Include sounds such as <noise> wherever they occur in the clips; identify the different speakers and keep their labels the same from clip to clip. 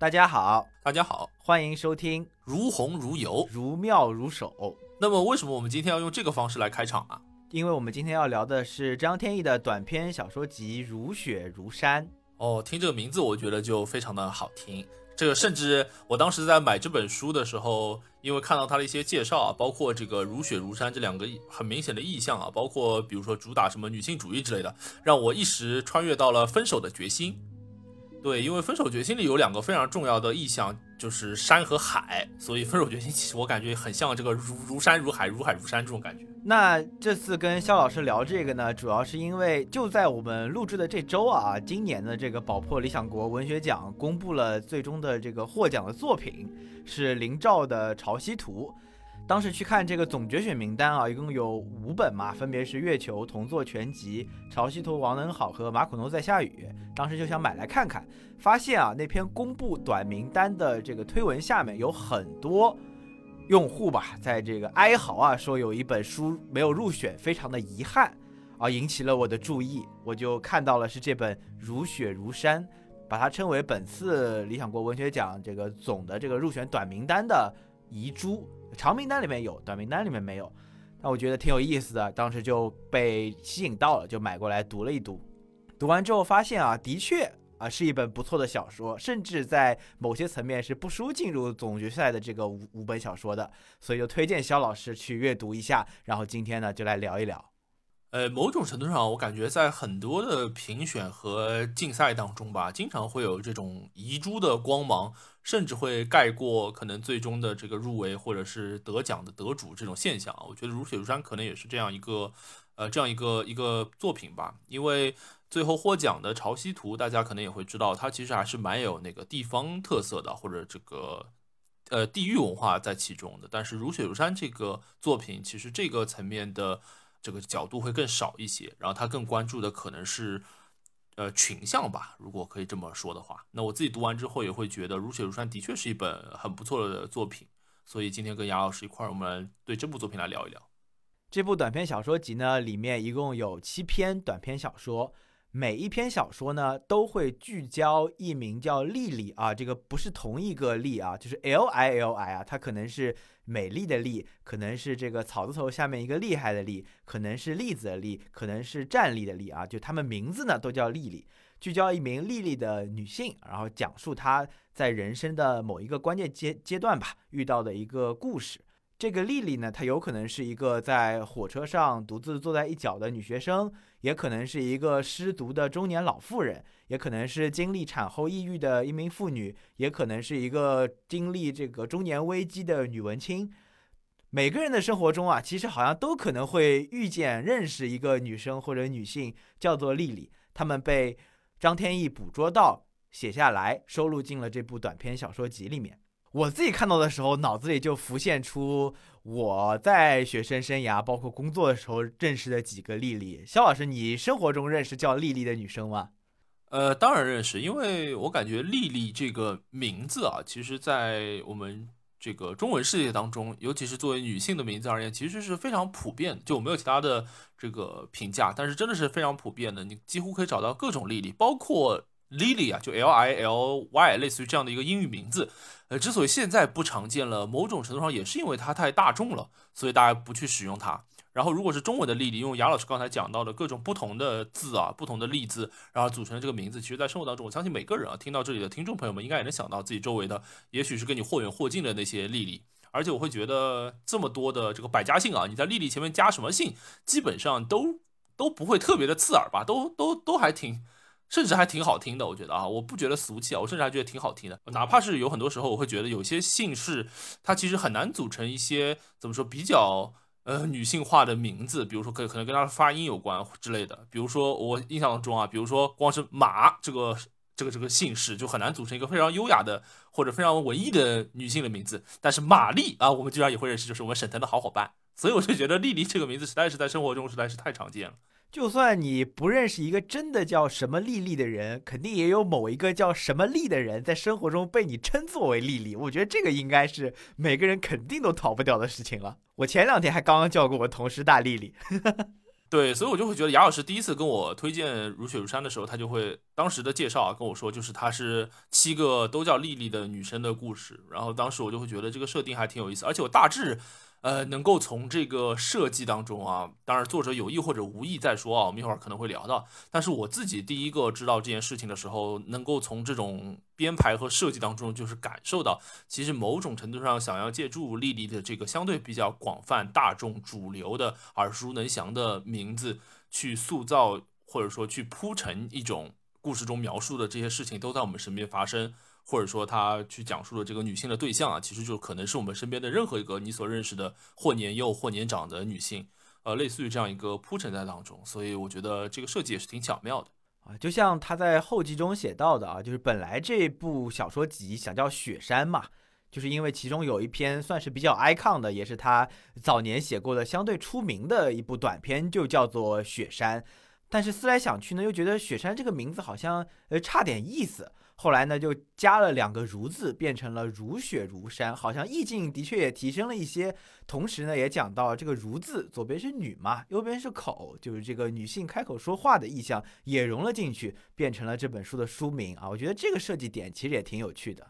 Speaker 1: 大家好，
Speaker 2: 大家好，
Speaker 1: 欢迎收听
Speaker 2: 如红如油，
Speaker 1: 如妙如手。
Speaker 2: 那么，为什么我们今天要用这个方式来开场啊？
Speaker 1: 因为我们今天要聊的是张天翼的短篇小说集《如雪如山》。
Speaker 2: 哦，听这个名字，我觉得就非常的好听。这个甚至我当时在买这本书的时候，因为看到它的一些介绍啊，包括这个“如雪如山”这两个很明显的意象啊，包括比如说主打什么女性主义之类的，让我一时穿越到了分手的决心。对，因为分手决心里有两个非常重要的意象，就是山和海，所以分手决心其实我感觉很像这个如如山如海，如海如山这种感觉。
Speaker 1: 那这次跟肖老师聊这个呢，主要是因为就在我们录制的这周啊，今年的这个宝珀理想国文学奖公布了最终的这个获奖的作品，是林兆的《潮汐图》。当时去看这个总决选名单啊，一共有五本嘛，分别是《月球》同作全集、《潮汐图》王能好和《马可诺在下雨》。当时就想买来看看，发现啊，那篇公布短名单的这个推文下面有很多用户吧，在这个哀嚎啊，说有一本书没有入选，非常的遗憾啊，引起了我的注意。我就看到了是这本《如雪如山》，把它称为本次理想国文学奖这个总的这个入选短名单的遗珠。长名单里面有，短名单里面没有，那我觉得挺有意思的，当时就被吸引到了，就买过来读了一读。读完之后发现啊，的确啊是一本不错的小说，甚至在某些层面是不输进入总决赛的这个五五本小说的，所以就推荐肖老师去阅读一下。然后今天呢，就来聊一聊。
Speaker 2: 呃，某种程度上，我感觉在很多的评选和竞赛当中吧，经常会有这种遗珠的光芒。甚至会盖过可能最终的这个入围或者是得奖的得主这种现象啊我觉得《如雪如山》可能也是这样一个，呃，这样一个一个作品吧。因为最后获奖的《潮汐图》，大家可能也会知道，它其实还是蛮有那个地方特色的，或者这个呃地域文化在其中的。但是《如雪如山》这个作品，其实这个层面的这个角度会更少一些，然后他更关注的可能是。呃，群像吧，如果可以这么说的话，那我自己读完之后也会觉得《如雪如山》的确是一本很不错的作品。所以今天跟杨老师一块儿，我们对这部作品来聊一聊。
Speaker 1: 这部短篇小说集呢，里面一共有七篇短篇小说。每一篇小说呢，都会聚焦一名叫丽丽啊，这个不是同一个丽啊，就是 L I L I 啊，它可能是美丽的丽，可能是这个草字头下面一个厉害的丽，可能是栗子的栗，可能是站立的立啊，就他们名字呢都叫丽丽，聚焦一名丽丽的女性，然后讲述她在人生的某一个关键阶阶段吧遇到的一个故事。这个丽丽呢，她有可能是一个在火车上独自坐在一角的女学生，也可能是一个失独的中年老妇人，也可能是经历产后抑郁的一名妇女，也可能是一个经历这个中年危机的女文青。每个人的生活中啊，其实好像都可能会遇见、认识一个女生或者女性，叫做丽丽。她们被张天翼捕捉到、写下来、收录进了这部短篇小说集里面。我自己看到的时候，脑子里就浮现出我在学生生涯，包括工作的时候认识的几个丽丽。肖老师，你生活中认识叫丽丽的女生吗？
Speaker 2: 呃，当然认识，因为我感觉丽丽这个名字啊，其实在我们这个中文世界当中，尤其是作为女性的名字而言，其实是非常普遍。就我没有其他的这个评价，但是真的是非常普遍的，你几乎可以找到各种丽丽，包括。Lily 啊，就 L I L Y，类似于这样的一个英语名字，呃，之所以现在不常见了，某种程度上也是因为它太大众了，所以大家不去使用它。然后，如果是中文的丽丽，用杨老师刚才讲到的各种不同的字啊，不同的例字，然后组成的这个名字，其实，在生活当中，我相信每个人啊，听到这里的听众朋友们，应该也能想到自己周围的，也许是跟你或远或近的那些丽丽。而且，我会觉得这么多的这个百家姓啊，你在丽丽前面加什么姓，基本上都都不会特别的刺耳吧，都都都还挺。甚至还挺好听的，我觉得啊，我不觉得俗气啊，我甚至还觉得挺好听的。哪怕是有很多时候，我会觉得有些姓氏它其实很难组成一些怎么说比较呃女性化的名字，比如说可可能跟它的发音有关之类的。比如说我印象中啊，比如说光是马这个这个这个姓氏就很难组成一个非常优雅的或者非常文艺的女性的名字。但是玛丽啊，我们居然也会认识，就是我们沈腾的好伙伴。所以我就觉得丽丽这个名字实在是在生活中实在是太常见了。
Speaker 1: 就算你不认识一个真的叫什么丽丽的人，肯定也有某一个叫什么丽的人在生活中被你称作为丽丽。我觉得这个应该是每个人肯定都逃不掉的事情了。我前两天还刚刚叫过我同事大丽丽。<laughs>
Speaker 2: 对，所以我就会觉得雅老师第一次跟我推荐《如雪如山》的时候，他就会当时的介绍啊跟我说，就是她是七个都叫丽丽的女生的故事。然后当时我就会觉得这个设定还挺有意思，而且我大致。呃，能够从这个设计当中啊，当然作者有意或者无意再说啊，我们一会儿可能会聊到。但是我自己第一个知道这件事情的时候，能够从这种编排和设计当中，就是感受到，其实某种程度上想要借助莉莉的这个相对比较广泛、大众、主流的耳熟能详的名字，去塑造或者说去铺陈一种故事中描述的这些事情都在我们身边发生。或者说他去讲述的这个女性的对象啊，其实就可能是我们身边的任何一个你所认识的或年幼或年长的女性，呃，类似于这样一个铺陈在当中，所以我觉得这个设计也是挺巧妙的
Speaker 1: 啊。就像他在后记中写到的啊，就是本来这部小说集想叫《雪山》嘛，就是因为其中有一篇算是比较 icon 的，也是他早年写过的相对出名的一部短篇，就叫做《雪山》。但是思来想去呢，又觉得“雪山”这个名字好像呃差点意思。后来呢，就加了两个“如”字，变成了“如雪如山”，好像意境的确也提升了一些。同时呢，也讲到这个“如”字左边是女嘛，右边是口，就是这个女性开口说话的意象也融了进去，变成了这本书的书名啊。我觉得这个设计点其实也挺有趣的。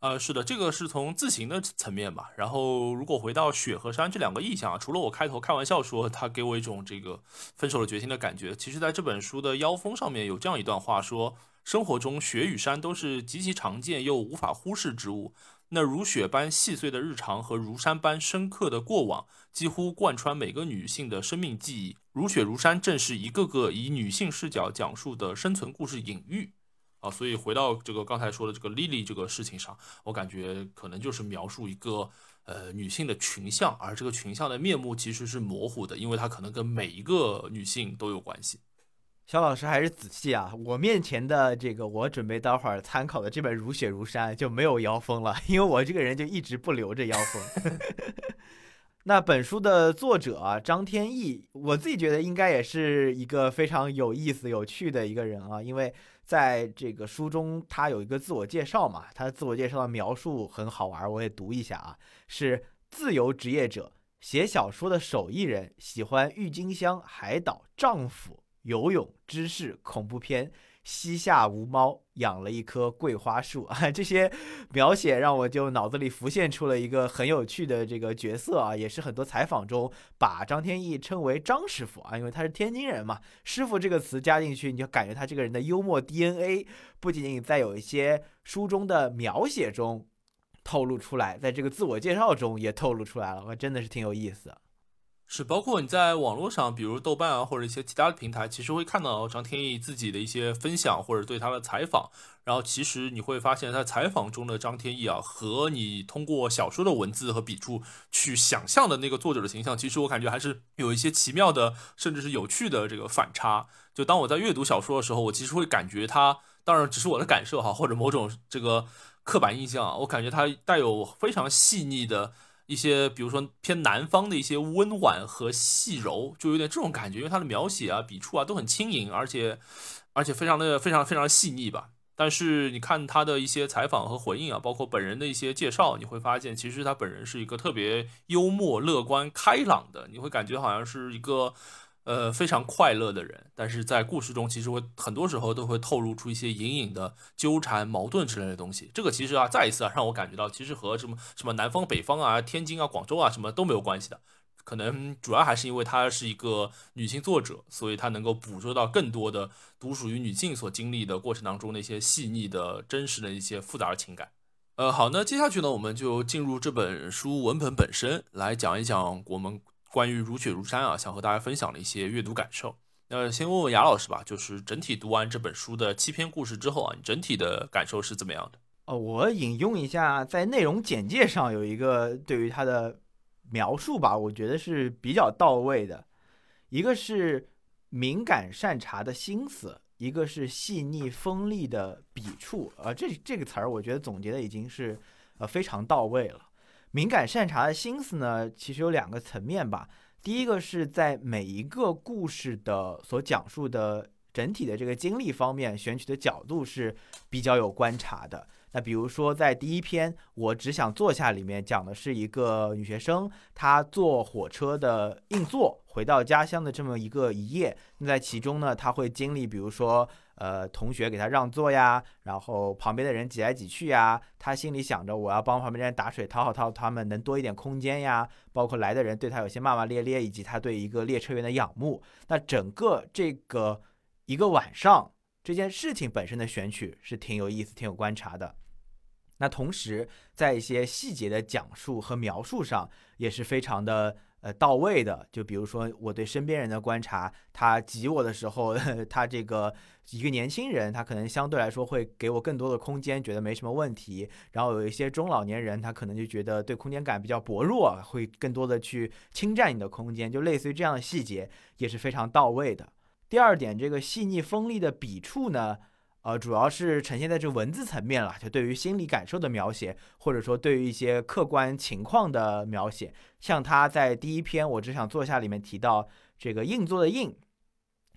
Speaker 2: 呃，是的，这个是从字形的层面吧。然后，如果回到雪和山这两个意象啊，除了我开头开玩笑说他给我一种这个分手的决心的感觉，其实在这本书的腰封上面有这样一段话说。生活中，雪与山都是极其常见又无法忽视之物。那如雪般细碎的日常和如山般深刻的过往，几乎贯穿每个女性的生命记忆。如雪如山，正是一个个以女性视角讲述的生存故事隐喻。啊，所以回到这个刚才说的这个莉莉这个事情上，我感觉可能就是描述一个呃女性的群像，而这个群像的面目其实是模糊的，因为它可能跟每一个女性都有关系。
Speaker 1: 肖老师还是仔细啊！我面前的这个，我准备待会儿参考的这本《如雪如山》就没有妖风了，<laughs> 因为我这个人就一直不留着妖风。<laughs> 那本书的作者啊，张天翼，我自己觉得应该也是一个非常有意思、有趣的一个人啊，因为在这个书中，他有一个自我介绍嘛，他的自我介绍的描述很好玩，我也读一下啊，是自由职业者，写小说的手艺人，喜欢郁金香、海岛、丈夫。游泳、知识、恐怖片，膝下无猫，养了一棵桂花树啊！<laughs> 这些描写让我就脑子里浮现出了一个很有趣的这个角色啊，也是很多采访中把张天翼称为张师傅啊，因为他是天津人嘛。师傅这个词加进去，你就感觉他这个人的幽默 DNA 不仅仅在有一些书中的描写中透露出来，在这个自我介绍中也透露出来了，我真的是挺有意思。
Speaker 2: 是，包括你在网络上，比如豆瓣啊，或者一些其他的平台，其实会看到张天翼自己的一些分享或者对他的采访。然后，其实你会发现，在采访中的张天翼啊，和你通过小说的文字和笔触去想象的那个作者的形象，其实我感觉还是有一些奇妙的，甚至是有趣的这个反差。就当我在阅读小说的时候，我其实会感觉他，当然只是我的感受哈，或者某种这个刻板印象啊，我感觉他带有非常细腻的。一些比如说偏南方的一些温婉和细柔，就有点这种感觉，因为他的描写啊、笔触啊都很轻盈，而且而且非常的非常非常细腻吧。但是你看他的一些采访和回应啊，包括本人的一些介绍，你会发现其实他本人是一个特别幽默、乐观、开朗的，你会感觉好像是一个。呃，非常快乐的人，但是在故事中，其实会很多时候都会透露出一些隐隐的纠缠、矛盾之类的东西。这个其实啊，再一次啊，让我感觉到，其实和什么什么南方、北方啊、天津啊、广州啊什么都没有关系的。可能主要还是因为她是一个女性作者，所以她能够捕捉到更多的独属于女性所经历的过程当中那些细腻的真实的一些复杂的情感。呃，好，那接下去呢，我们就进入这本书文本本身来讲一讲我们。关于如雪如山啊，想和大家分享的一些阅读感受。那先问问雅老师吧，就是整体读完这本书的七篇故事之后啊，你整体的感受是怎么样的？
Speaker 1: 哦，我引用一下，在内容简介上有一个对于它的描述吧，我觉得是比较到位的。一个是敏感善察的心思，一个是细腻锋利的笔触。啊，这这个词儿，我觉得总结的已经是呃非常到位了。敏感善察的心思呢，其实有两个层面吧。第一个是在每一个故事的所讲述的整体的这个经历方面，选取的角度是比较有观察的。那比如说在第一篇《我只想坐下》里面讲的是一个女学生，她坐火车的硬座。回到家乡的这么一个一夜。那在其中呢，他会经历，比如说，呃，同学给他让座呀，然后旁边的人挤来挤去呀，他心里想着我要帮旁边的人打水，讨好讨他们，能多一点空间呀。包括来的人对他有些骂骂咧咧，以及他对一个列车员的仰慕。那整个这个一个晚上，这件事情本身的选取是挺有意思、挺有观察的。那同时，在一些细节的讲述和描述上，也是非常的呃到位的。就比如说我对身边人的观察，他挤我的时候，<laughs> 他这个一个年轻人，他可能相对来说会给我更多的空间，觉得没什么问题。然后有一些中老年人，他可能就觉得对空间感比较薄弱，会更多的去侵占你的空间。就类似于这样的细节，也是非常到位的。第二点，这个细腻锋利的笔触呢？呃，主要是呈现在这文字层面了，就对于心理感受的描写，或者说对于一些客观情况的描写。像他在第一篇《我只想坐下》里面提到，这个“硬座”的“硬”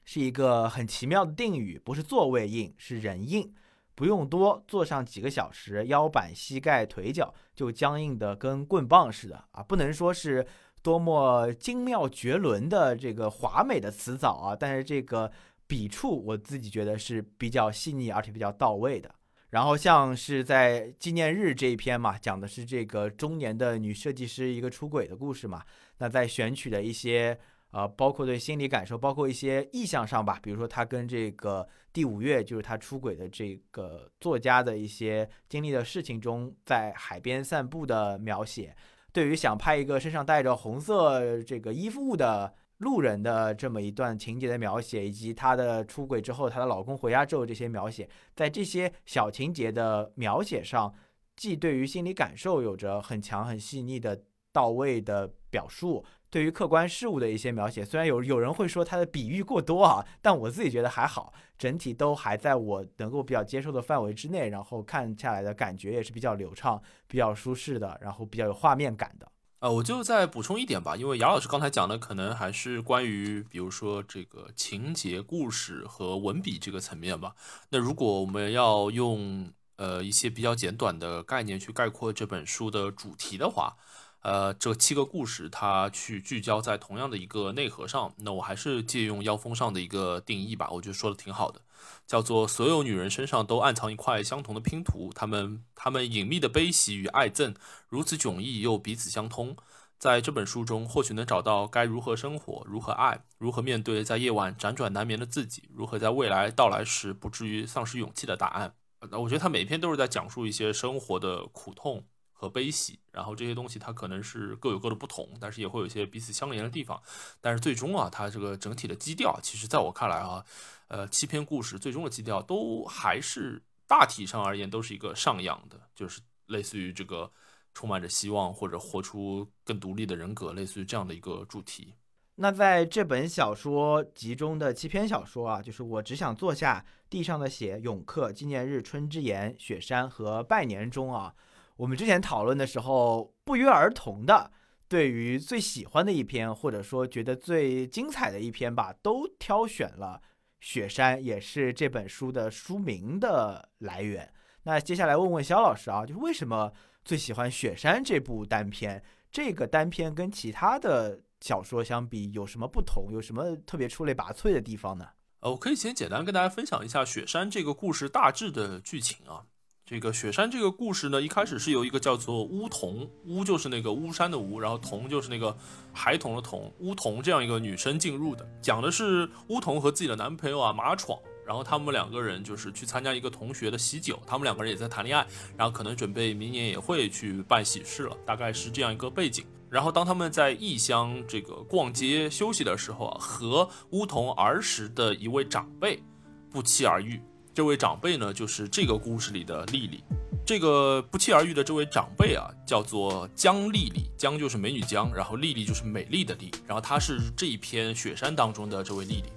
Speaker 1: 是一个很奇妙的定语，不是座位硬，是人硬，不用多，坐上几个小时，腰板、膝盖、腿脚就僵硬的跟棍棒似的啊！不能说是多么精妙绝伦的这个华美的词藻啊，但是这个。笔触我自己觉得是比较细腻而且比较到位的。然后像是在纪念日这一篇嘛，讲的是这个中年的女设计师一个出轨的故事嘛。那在选取的一些呃，包括对心理感受，包括一些意象上吧，比如说他跟这个第五月就是他出轨的这个作家的一些经历的事情中，在海边散步的描写，对于想拍一个身上带着红色这个衣服的。路人的这么一段情节的描写，以及她的出轨之后，她的老公回家之后这些描写，在这些小情节的描写上，既对于心理感受有着很强很细腻的到位的表述，对于客观事物的一些描写，虽然有有人会说他的比喻过多啊，但我自己觉得还好，整体都还在我能够比较接受的范围之内，然后看下来的感觉也是比较流畅、比较舒适的，然后比较有画面感的。
Speaker 2: 呃，我就再补充一点吧，因为杨老师刚才讲的可能还是关于，比如说这个情节、故事和文笔这个层面吧。那如果我们要用呃一些比较简短的概念去概括这本书的主题的话，呃，这七个故事它去聚焦在同样的一个内核上，那我还是借用妖风上的一个定义吧，我觉得说的挺好的。叫做所有女人身上都暗藏一块相同的拼图，她们她们隐秘的悲喜与爱憎如此迥异又彼此相通。在这本书中，或许能找到该如何生活、如何爱、如何面对在夜晚辗转难眠的自己、如何在未来到来时不至于丧失勇气的答案。那我觉得他每篇都是在讲述一些生活的苦痛和悲喜，然后这些东西它可能是各有各的不同，但是也会有一些彼此相连的地方。但是最终啊，它这个整体的基调，其实在我看来啊。呃，七篇故事最终的基调都还是大体上而言都是一个上扬的，就是类似于这个充满着希望或者活出更独立的人格，类似于这样的一个主题。
Speaker 1: 那在这本小说集中的七篇小说啊，就是我只想坐下、地上的血、永客、纪念日、春之言、雪山和拜年中啊，我们之前讨论的时候不约而同的，对于最喜欢的一篇或者说觉得最精彩的一篇吧，都挑选了。雪山也是这本书的书名的来源。那接下来问问肖老师啊，就是为什么最喜欢雪山这部单篇？这个单篇跟其他的小说相比有什么不同？有什么特别出类拔萃的地方呢？
Speaker 2: 呃，我可以先简单跟大家分享一下雪山这个故事大致的剧情啊。这个雪山这个故事呢，一开始是由一个叫做巫童，巫就是那个巫山的巫，然后童就是那个孩童的童，巫童这样一个女生进入的，讲的是巫童和自己的男朋友啊马闯，然后他们两个人就是去参加一个同学的喜酒，他们两个人也在谈恋爱，然后可能准备明年也会去办喜事了，大概是这样一个背景。然后当他们在异乡这个逛街休息的时候啊，和巫童儿时的一位长辈不期而遇。这位长辈呢，就是这个故事里的丽丽。这个不期而遇的这位长辈啊，叫做江丽丽。江就是美女江，然后丽丽就是美丽的丽。然后她是这一篇雪山当中的这位丽丽。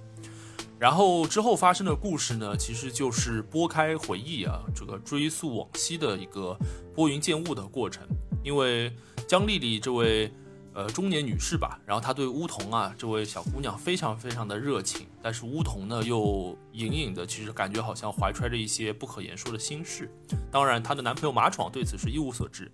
Speaker 2: 然后之后发生的故事呢，其实就是拨开回忆啊，这个追溯往昔的一个拨云见雾的过程。因为江丽丽这位呃，中年女士吧，然后她对乌桐啊这位小姑娘非常非常的热情，但是乌桐呢又隐隐的其实感觉好像怀揣着一些不可言说的心事。当然，她的男朋友马闯对此是一无所知。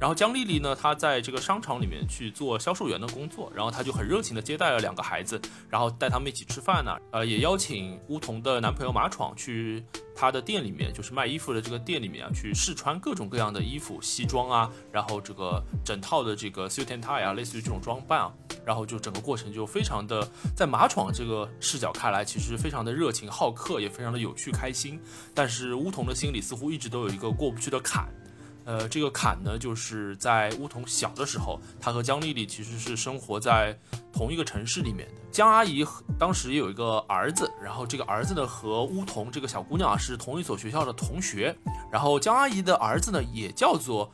Speaker 2: 然后江丽丽呢，她在这个商场里面去做销售员的工作，然后她就很热情的接待了两个孩子，然后带他们一起吃饭呢，呃，也邀请乌桐的男朋友马闯去。他的店里面就是卖衣服的这个店里面啊，去试穿各种各样的衣服、西装啊，然后这个整套的这个 suit and tie 啊，类似于这种装扮啊，然后就整个过程就非常的，在马闯这个视角看来，其实非常的热情好客，也非常的有趣开心。但是乌桐的心里似乎一直都有一个过不去的坎。呃，这个坎呢，就是在乌桐小的时候，他和江丽丽其实是生活在同一个城市里面的。江阿姨当时也有一个儿子，然后这个儿子呢和乌桐这个小姑娘是同一所学校的同学，然后江阿姨的儿子呢也叫做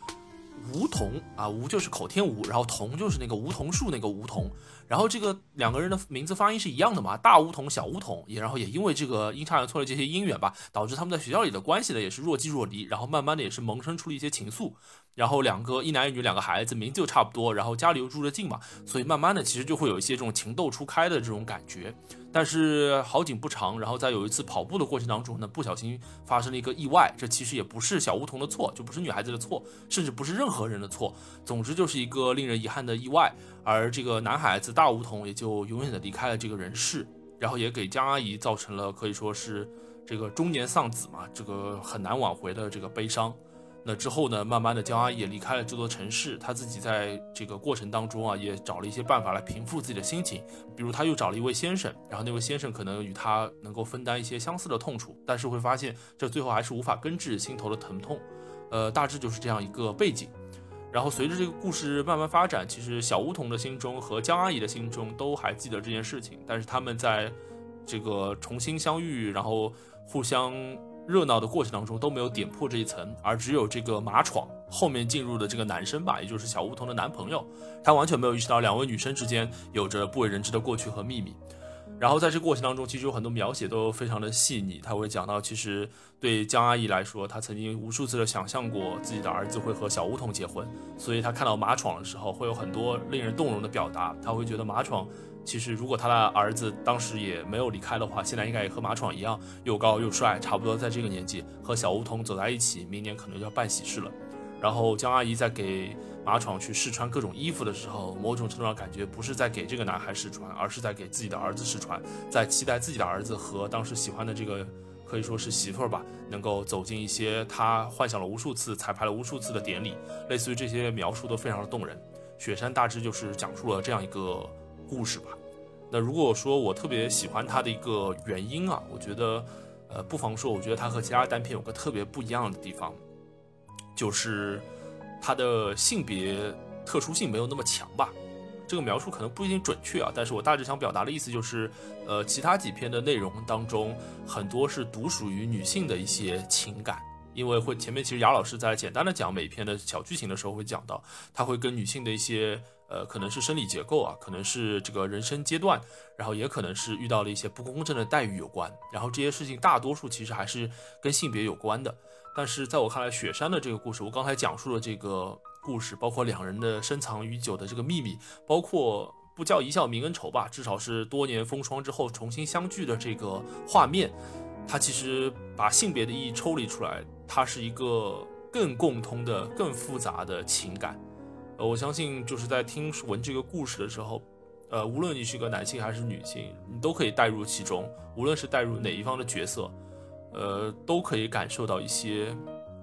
Speaker 2: 梧桐啊，梧就是口天吴，然后桐就是那个梧桐树那个梧桐。然后这个两个人的名字发音是一样的嘛，大梧桐、小梧桐，也然后也因为这个阴差阳错的这些姻缘吧，导致他们在学校里的关系呢也是若即若离，然后慢慢的也是萌生出了一些情愫。然后两个一男一女两个孩子名字又差不多，然后家里又住得近嘛，所以慢慢的其实就会有一些这种情窦初开的这种感觉。但是好景不长，然后在有一次跑步的过程当中呢，不小心发生了一个意外。这其实也不是小梧桐的错，就不是女孩子的错，甚至不是任何人的错。总之就是一个令人遗憾的意外。而这个男孩子大梧桐也就永远的离开了这个人世，然后也给江阿姨造成了可以说是这个中年丧子嘛，这个很难挽回的这个悲伤。那之后呢，慢慢的江阿姨也离开了这座城市，她自己在这个过程当中啊，也找了一些办法来平复自己的心情，比如她又找了一位先生，然后那位先生可能与她能够分担一些相似的痛楚，但是会发现这最后还是无法根治心头的疼痛，呃，大致就是这样一个背景。然后随着这个故事慢慢发展，其实小梧桐的心中和江阿姨的心中都还记得这件事情，但是他们在这个重新相遇，然后互相。热闹的过程当中都没有点破这一层，而只有这个马闯后面进入的这个男生吧，也就是小梧桐的男朋友，他完全没有意识到两位女生之间有着不为人知的过去和秘密。然后在这个过程当中，其实有很多描写都非常的细腻，他会讲到，其实对江阿姨来说，她曾经无数次的想象过自己的儿子会和小梧桐结婚，所以她看到马闯的时候，会有很多令人动容的表达，他会觉得马闯。其实，如果他的儿子当时也没有离开的话，现在应该也和马闯一样又高又帅，差不多在这个年纪和小梧桐走在一起，明年可能就要办喜事了。然后江阿姨在给马闯去试穿各种衣服的时候，某种程度上感觉不是在给这个男孩试穿，而是在给自己的儿子试穿，在期待自己的儿子和当时喜欢的这个可以说是媳妇儿吧，能够走进一些他幻想了无数次、彩排了无数次的典礼。类似于这些描述都非常的动人。雪山大致就是讲述了这样一个。故事吧，那如果说我特别喜欢它的一个原因啊，我觉得，呃，不妨说，我觉得它和其他单片有个特别不一样的地方，就是它的性别特殊性没有那么强吧。这个描述可能不一定准确啊，但是我大致想表达的意思就是，呃，其他几篇的内容当中，很多是独属于女性的一些情感。因为会前面其实雅老师在简单的讲每篇的小剧情的时候会讲到，他会跟女性的一些呃可能是生理结构啊，可能是这个人生阶段，然后也可能是遇到了一些不公正的待遇有关，然后这些事情大多数其实还是跟性别有关的。但是在我看来，雪山的这个故事，我刚才讲述了这个故事，包括两人的深藏已久的这个秘密，包括不叫一笑泯恩仇吧，至少是多年风霜之后重新相聚的这个画面，它其实把性别的意义抽离出来。它是一个更共通的、更复杂的情感，呃，我相信就是在听闻这个故事的时候，呃，无论你是个男性还是女性，你都可以带入其中，无论是带入哪一方的角色，呃，都可以感受到一些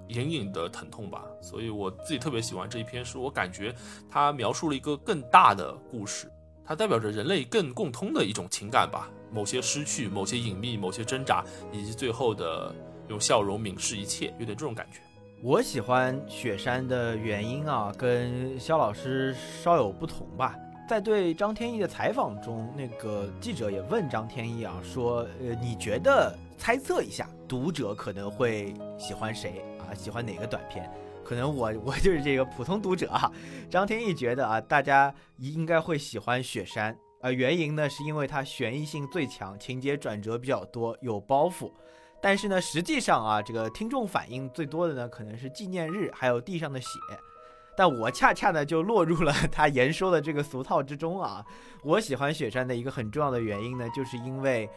Speaker 2: 隐隐的疼痛吧。所以我自己特别喜欢这一篇书，我感觉它描述了一个更大的故事，它代表着人类更共通的一种情感吧，某些失去，某些隐秘，某些挣扎，以及最后的。用笑容泯视一切，有点这种感觉。
Speaker 1: 我喜欢雪山的原因啊，跟肖老师稍有不同吧。在对张天翼的采访中，那个记者也问张天翼啊，说，呃，你觉得猜测一下，读者可能会喜欢谁啊？喜欢哪个短片？可能我 <laughs> 我就是这个普通读者啊。张天翼觉得啊，大家应该会喜欢雪山，呃，原因呢是因为它悬疑性最强，情节转折比较多，有包袱。但是呢，实际上啊，这个听众反应最多的呢，可能是纪念日，还有地上的血。但我恰恰呢就落入了他言说的这个俗套之中啊。我喜欢雪山的一个很重要的原因呢，就是因为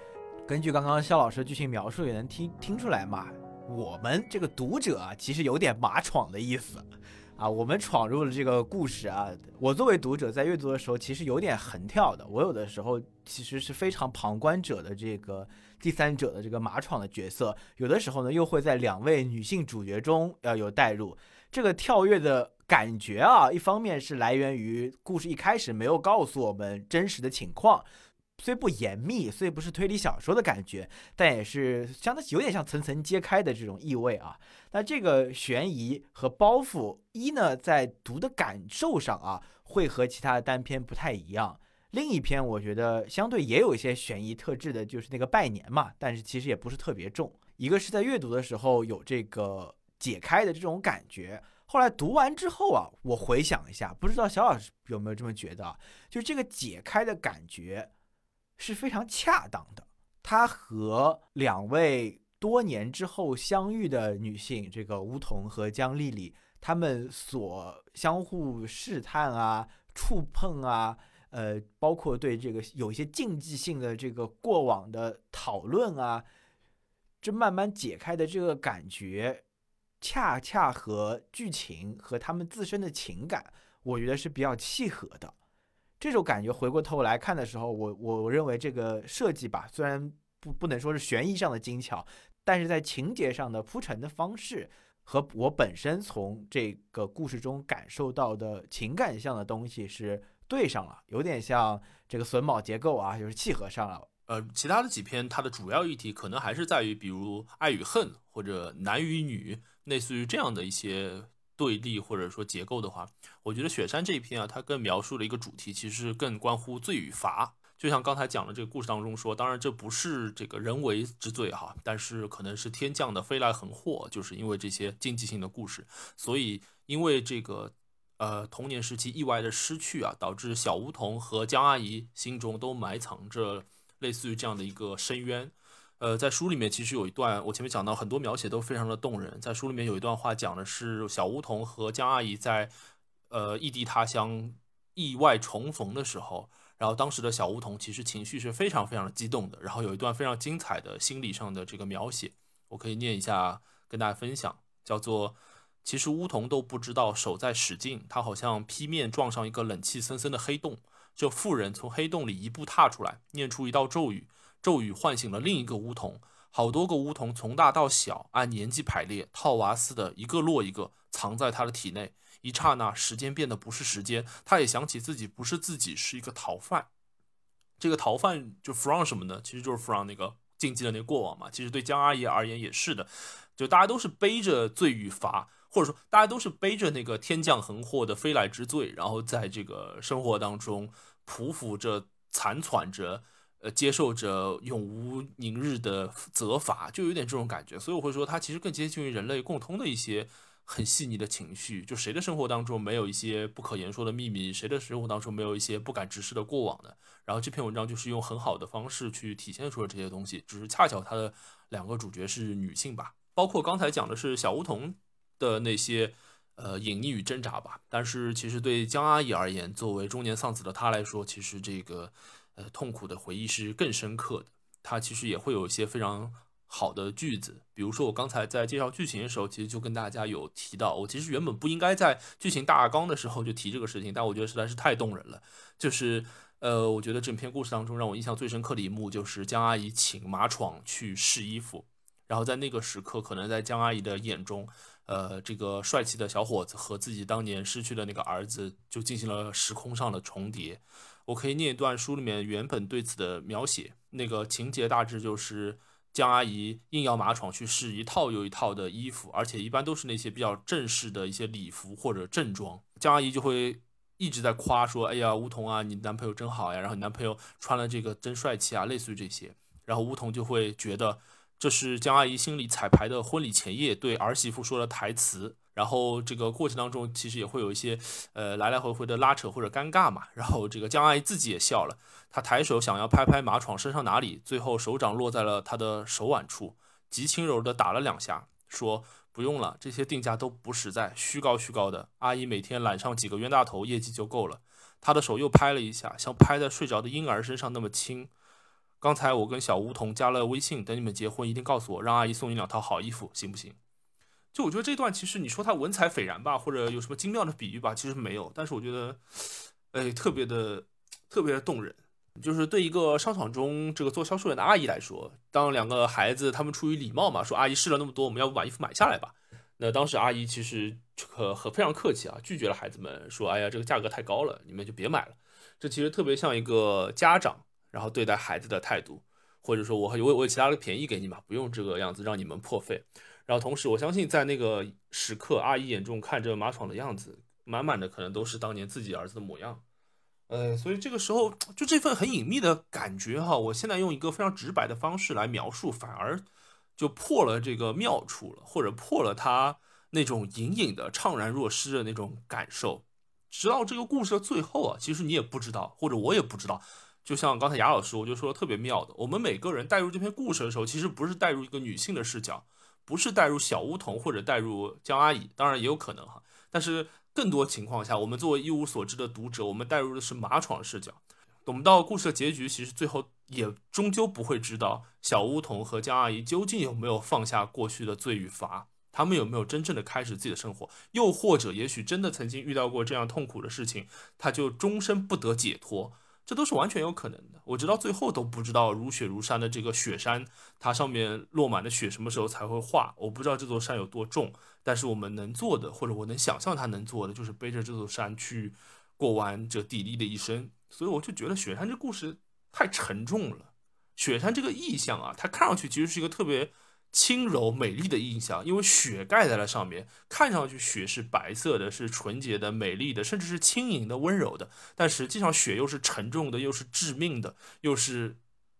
Speaker 1: 根据刚刚肖老师的剧情描述，也能听听出来嘛，我们这个读者啊，其实有点马闯的意思。啊，我们闯入了这个故事啊！我作为读者在阅读的时候，其实有点横跳的。我有的时候其实是非常旁观者的这个第三者的这个马闯的角色，有的时候呢又会在两位女性主角中要有代入。这个跳跃的感觉啊，一方面是来源于故事一开始没有告诉我们真实的情况。虽不严密，虽不是推理小说的感觉，但也是相当有点像层层揭开的这种意味啊。那这个悬疑和包袱一呢，在读的感受上啊，会和其他的单篇不太一样。另一篇我觉得相对也有一些悬疑特质的，就是那个拜年嘛，但是其实也不是特别重。一个是在阅读的时候有这个解开的这种感觉，后来读完之后啊，我回想一下，不知道小老师有没有这么觉得？就这个解开的感觉。是非常恰当的。他和两位多年之后相遇的女性，这个梧桐和江丽丽，他们所相互试探啊、触碰啊，呃，包括对这个有一些禁忌性的这个过往的讨论啊，这慢慢解开的这个感觉，恰恰和剧情和他们自身的情感，我觉得是比较契合的。这种感觉回过头来看的时候，我我认为这个设计吧，虽然不不能说是悬疑上的精巧，但是在情节上的铺陈的方式和我本身从这个故事中感受到的情感上的东西是对上了，有点像这个榫卯结构啊，就是契合上了。
Speaker 2: 呃，其他的几篇它的主要议题可能还是在于，比如爱与恨或者男与女，类似于这样的一些。对立或者说结构的话，我觉得雪山这一篇啊，它更描述了一个主题，其实更关乎罪与罚。就像刚才讲的这个故事当中说，当然这不是这个人为之罪哈，但是可能是天降的飞来横祸，就是因为这些经济性的故事，所以因为这个呃童年时期意外的失去啊，导致小梧桐和江阿姨心中都埋藏着类似于这样的一个深渊。呃，在书里面其实有一段，我前面讲到很多描写都非常的动人。在书里面有一段话讲的是小梧桐和江阿姨在，呃，异地他乡意外重逢的时候，然后当时的小梧桐其实情绪是非常非常的激动的。然后有一段非常精彩的心理上的这个描写，我可以念一下跟大家分享，叫做：其实梧桐都不知道手在使劲，他好像劈面撞上一个冷气森森的黑洞。这妇人从黑洞里一步踏出来，念出一道咒语。咒语唤醒了另一个巫童，好多个巫童从大到小按年纪排列，套娃似的，一个落一个，藏在他的体内。一刹那，时间变得不是时间，他也想起自己不是自己，是一个逃犯。这个逃犯就 from 什么呢？其实就是 from 那个禁忌的那个过往嘛。其实对江阿姨而言也是的，就大家都是背着罪与罚，或者说大家都是背着那个天降横祸的飞来之罪，然后在这个生活当中匍匐着、残喘着。呃，接受着永无宁日的责罚，就有点这种感觉，所以我会说，它其实更接近于人类共通的一些很细腻的情绪。就谁的生活当中没有一些不可言说的秘密，谁的生活当中没有一些不敢直视的过往呢？然后这篇文章就是用很好的方式去体现出了这些东西，只是恰巧它的两个主角是女性吧，包括刚才讲的是小梧桐的那些呃隐匿与挣扎吧。但是其实对江阿姨而言，作为中年丧子的她来说，其实这个。呃，痛苦的回忆是更深刻的。它其实也会有一些非常好的句子，比如说我刚才在介绍剧情的时候，其实就跟大家有提到，我其实原本不应该在剧情大纲的时候就提这个事情，但我觉得实在是太动人了。就是，呃，我觉得整篇故事当中让我印象最深刻的一幕，就是江阿姨请马闯去试衣服，然后在那个时刻，可能在江阿姨的眼中，呃，这个帅气的小伙子和自己当年失去的那个儿子就进行了时空上的重叠。我可以念一段书里面原本对此的描写，那个情节大致就是江阿姨硬要马闯去试一套又一套的衣服，而且一般都是那些比较正式的一些礼服或者正装。江阿姨就会一直在夸说：“哎呀，梧桐啊，你男朋友真好呀，然后你男朋友穿了这个真帅气啊，类似于这些。”然后梧桐就会觉得这是江阿姨心里彩排的婚礼前夜对儿媳妇说的台词。然后这个过程当中，其实也会有一些，呃，来来回回的拉扯或者尴尬嘛。然后这个江阿姨自己也笑了，她抬手想要拍拍马闯身上哪里，最后手掌落在了他的手腕处，极轻柔的打了两下，说：“不用了，这些定价都不实在，虚高虚高的。阿姨每天揽上几个冤大头，业绩就够了。他的手又拍了一下，像拍在睡着的婴儿身上那么轻。刚才我跟小梧桐加了微信，等你们结婚一定告诉我，让阿姨送你两套好衣服，行不行？就我觉得这段其实你说它文采斐然吧，或者有什么精妙的比喻吧，其实没有。但是我觉得，哎，特别的，特别的动人。就是对一个商场中这个做销售员的阿姨来说，当两个孩子他们出于礼貌嘛，说阿姨试了那么多，我们要不把衣服买下来吧？那当时阿姨其实可很非常客气啊，拒绝了孩子们，说哎呀，这个价格太高了，你们就别买了。这其实特别像一个家长然后对待孩子的态度，或者说我我我有其他的便宜给你嘛，不用这个样子让你们破费。然后同时我相信在那个时刻，阿姨眼中看着马闯的样子，满满的可能都是当年自己儿子的模样。呃，所以这个时候就这份很隐秘的感觉哈，我现在用一个非常直白的方式来描述，反而就破了这个妙处了，或者破了他那种隐隐的怅然若失的那种感受。直到这个故事的最后啊，其实你也不知道，或者我也不知道。就像刚才雅老师我就说的特别妙的，我们每个人带入这篇故事的时候，其实不是带入一个女性的视角，不是带入小梧桐或者带入江阿姨，当然也有可能哈，但是。更多情况下，我们作为一无所知的读者，我们带入的是马闯视角。我们到故事的结局，其实最后也终究不会知道小梧桐和江阿姨究竟有没有放下过去的罪与罚，他们有没有真正的开始自己的生活，又或者也许真的曾经遇到过这样痛苦的事情，他就终身不得解脱。这都是完全有可能的。我直到最后都不知道如雪如山的这个雪山，它上面落满的雪什么时候才会化？我不知道这座山有多重。但是我们能做的，或者我能想象他能做的，就是背着这座山去过完这砥砺的一生。所以我就觉得雪山这故事太沉重了。雪山这个意象啊，它看上去其实是一个特别。轻柔美丽的印象，因为雪盖在了上面，看上去雪是白色的，是纯洁的、美丽的，甚至是轻盈的、温柔的。但实际上，雪又是沉重的，又是致命的，又是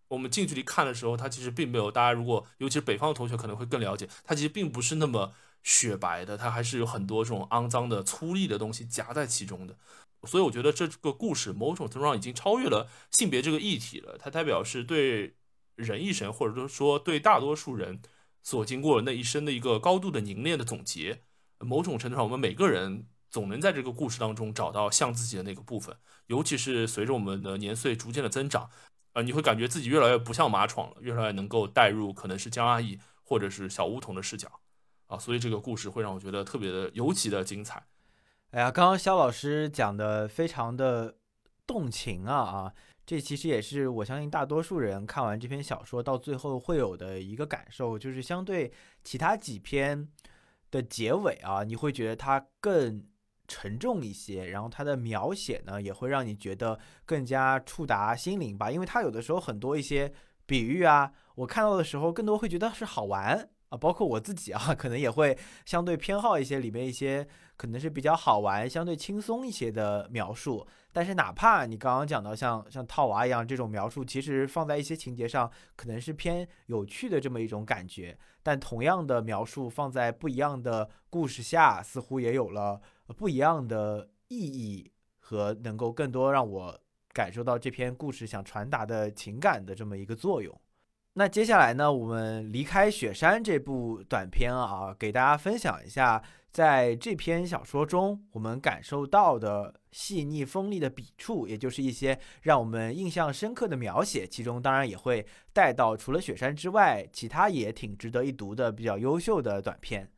Speaker 2: 我们近距离看的时候，它其实并没有。大家如果尤其是北方的同学可能会更了解，它其实并不是那么雪白的，它还是有很多这种肮脏的、粗粝的东西夹在其中的。所以，我觉得这个故事某种程度上已经超越了性别这个议题了。它代表是对人一生，或者说对大多数人。所经过那一生的一个高度的凝练的总结，某种程度上，我们每个人总能在这个故事当中找到像自己的那个部分。尤其是随着我们的年岁逐渐的增长，呃，你会感觉自己越来越不像马闯了，越来越能够带入可能是江阿姨或者是小梧桐的视角啊，所以这个故事会让我觉得特别的尤其的精彩。
Speaker 1: 哎呀，刚刚肖老师讲的非常的动情啊啊！这其实也是我相信大多数人看完这篇小说到最后会有的一个感受，就是相对其他几篇的结尾啊，你会觉得它更沉重一些，然后它的描写呢也会让你觉得更加触达心灵吧，因为它有的时候很多一些比喻啊，我看到的时候更多会觉得是好玩。啊，包括我自己啊，<laughs> 可能也会相对偏好一些里面一些可能是比较好玩、相对轻松一些的描述。但是哪怕你刚刚讲到像像套娃一样这种描述，其实放在一些情节上可能是偏有趣的这么一种感觉，但同样的描述放在不一样的故事下，似乎也有了不一样的意义和能够更多让我感受到这篇故事想传达的情感的这么一个作用。那接下来呢，我们离开雪山这部短片啊，给大家分享一下。在这篇小说中，我们感受到的细腻锋利的笔触，也就是一些让我们印象深刻的描写，其中当然也会带到除了雪山之外，其他也挺值得一读的比较优秀的短片。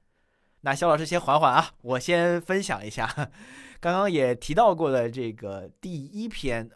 Speaker 1: 那肖老师先缓缓啊，我先分享一下 <laughs> 刚刚也提到过的这个第一篇，